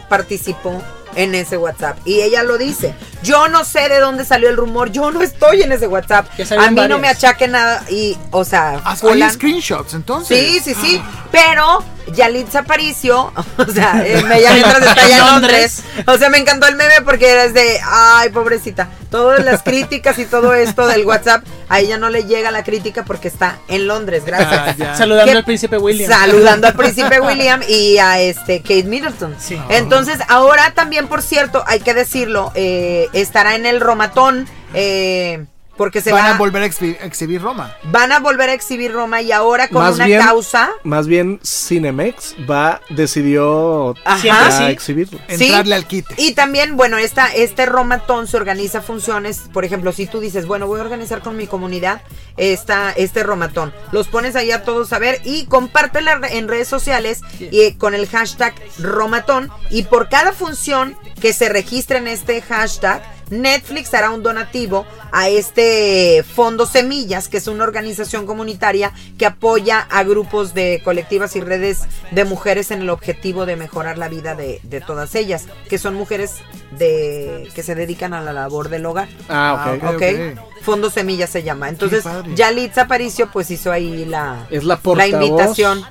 participó en ese WhatsApp. Y ella lo dice. Yo no sé de dónde salió el rumor. Yo no estoy en ese WhatsApp. A mí no me achaque nada. Y, o sea, Ah, Hay screenshots entonces. Sí, sí, sí. Pero Yalitza Aparicio, o sea, eh, me llama mientras está allá en Londres. O sea, me encantó el meme porque era de, ay, pobrecita. Todas las críticas y todo esto del WhatsApp, a ella no le llega la crítica porque está en Londres. Gracias. Ah. Saludando al príncipe William. Saludando al príncipe William y a este Kate Middleton. Sí. Entonces, ahora también, por cierto, hay que decirlo, eh, estará en el Romatón. eh, porque se Van va, a volver a exhi- exhibir Roma. van a volver a exhibir Roma y ahora con Más una bien- causa. Más bien Cinemex va, decidió Ajá. Sí. exhibirlo. Sí. Entrarle al quite. Y también, bueno, esta, este Romatón se organiza funciones, por ejemplo, si tú dices, bueno, voy a organizar con mi comunidad esta, este Romatón, los pones ahí a todos a ver y compártela en redes sociales y, eh, con el hashtag Romatón y por cada función que se registre en este hashtag, Netflix hará un donativo a este Fondo Semillas, que es una organización comunitaria que apoya a grupos de colectivas y redes de mujeres en el objetivo de mejorar la vida de, de todas ellas, que son mujeres de que se dedican a la labor del hogar. Ah, ok. Ah, ¿Ok? ok. Fondo Semillas se llama. Entonces, padre. Yalitza Aparicio pues hizo ahí la, Es la la invitación.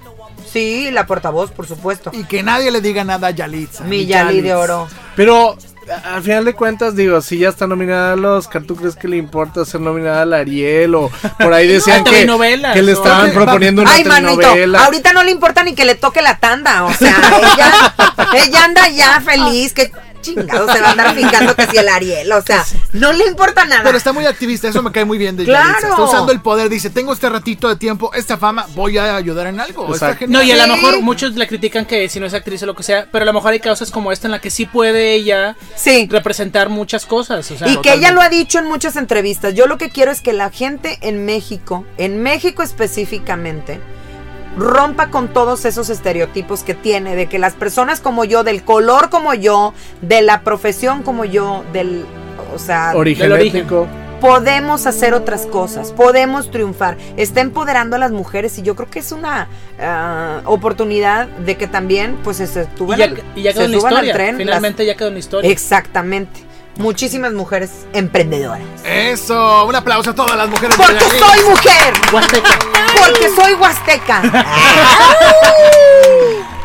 Sí, la portavoz, por supuesto. Y que nadie le diga nada a Yalitza. Mi Yali de oro. Pero al final de cuentas, digo, si ya está nominada al Oscar, ¿tú crees que le importa ser nominada al Ariel? O por ahí decían que, que le estaban proponiendo una Ay, manito, telenovela. ahorita no le importa ni que le toque la tanda, o sea, ella, ella anda ya feliz, que chingado se va a andar fijando que si el Ariel, o sea, no le importa nada. Pero está muy activista, eso me cae muy bien de Claro. Yalitza. Está usando el poder, dice, tengo este ratito de tiempo, esta fama, voy a ayudar en algo. Está. No, y a lo mejor muchos le critican que si no es actriz o lo que sea, pero a lo mejor hay causas como esta en la que sí puede ella Sí. representar muchas cosas. O sea, Y que ella lo ha dicho en muchas entrevistas. Yo lo que quiero es que la gente en México, en México específicamente, rompa con todos esos estereotipos que tiene de que las personas como yo, del color como yo, de la profesión como yo, del, o sea, Origen Del origen. étnico. podemos hacer otras cosas, podemos triunfar, está empoderando a las mujeres y yo creo que es una ah, oportunidad de que también pues se Y suban, ya, al, y ya se quedó en la suban al tren. las- Finalmente ya quedó en la historia. Exactamente. Muchísimas mujeres emprendedoras. Eso, un aplauso a todas las mujeres. de Porque soy mujer. Porque soy huasteca.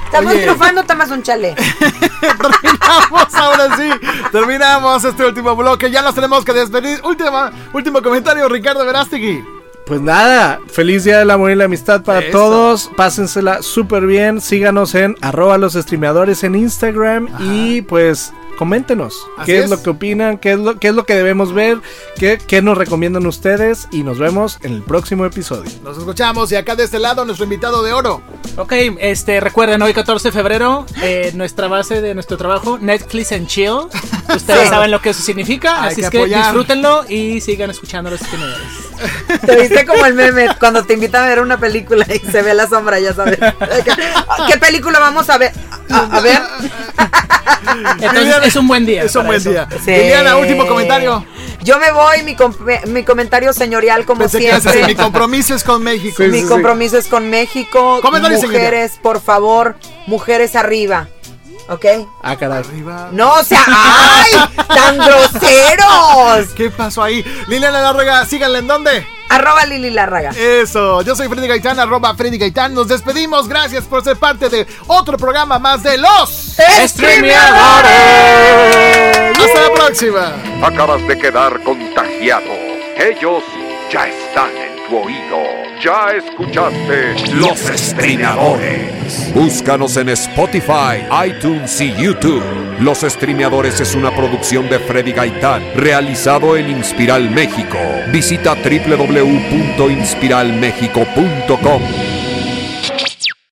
Estamos Oye. triunfando, tomas un chale. terminamos, ahora sí. Terminamos este último bloque. Ya nos tenemos que despedir. Última, último comentario, Ricardo Verástegui. Pues nada, feliz día del amor y la amistad para Eso. todos. Pásensela súper bien. Síganos en arroba los streameadores en Instagram. Y pues coméntenos Así qué es. es. lo que opinan, qué es lo, qué es lo que debemos ver, qué, qué nos recomiendan ustedes y nos vemos en el próximo episodio. Nos escuchamos y acá de este lado nuestro invitado de oro. Ok, este, recuerden, hoy 14 de febrero, eh, nuestra base de nuestro trabajo, Netflix and Chill. Ustedes Sí. saben lo que eso significa, Hay así que es que apoyar. disfrútenlo y sigan escuchando los streamadores. Te viste como el meme cuando te invitan a ver una película y se ve la sombra, ya sabes. ¿Qué película vamos a ver? A, a ver. Entonces, es un buen día. Es un buen eso. día. Sí. Liliana, último comentario. Yo me voy, mi, com- mi comentario señorial como Pensé que siempre. mi compromiso es con México. Mi compromiso es con México. Comentario, mujeres, por favor, mujeres arriba. ¿Ok? Ah, caray. Arriba. No, o sea, ¡ay! ¡Tan groseros! ¿Qué pasó ahí? Liliana Lárraga, síganla en dónde? Arroba Lili Lárraga. Eso, yo soy Freddy Gaitán, arroba Freddy Gaitán. Nos despedimos, gracias por ser parte de otro programa más de los. ¡Streameadores! Hasta la próxima. Acabas de quedar contagiado. Ellos ya están oído. Ya escuchaste Los Streamadores. Búscanos en Spotify, iTunes y YouTube. Los Streamadores es una producción de Freddy Gaitán, realizado en Inspiral México. Visita www.inspiralmexico.com.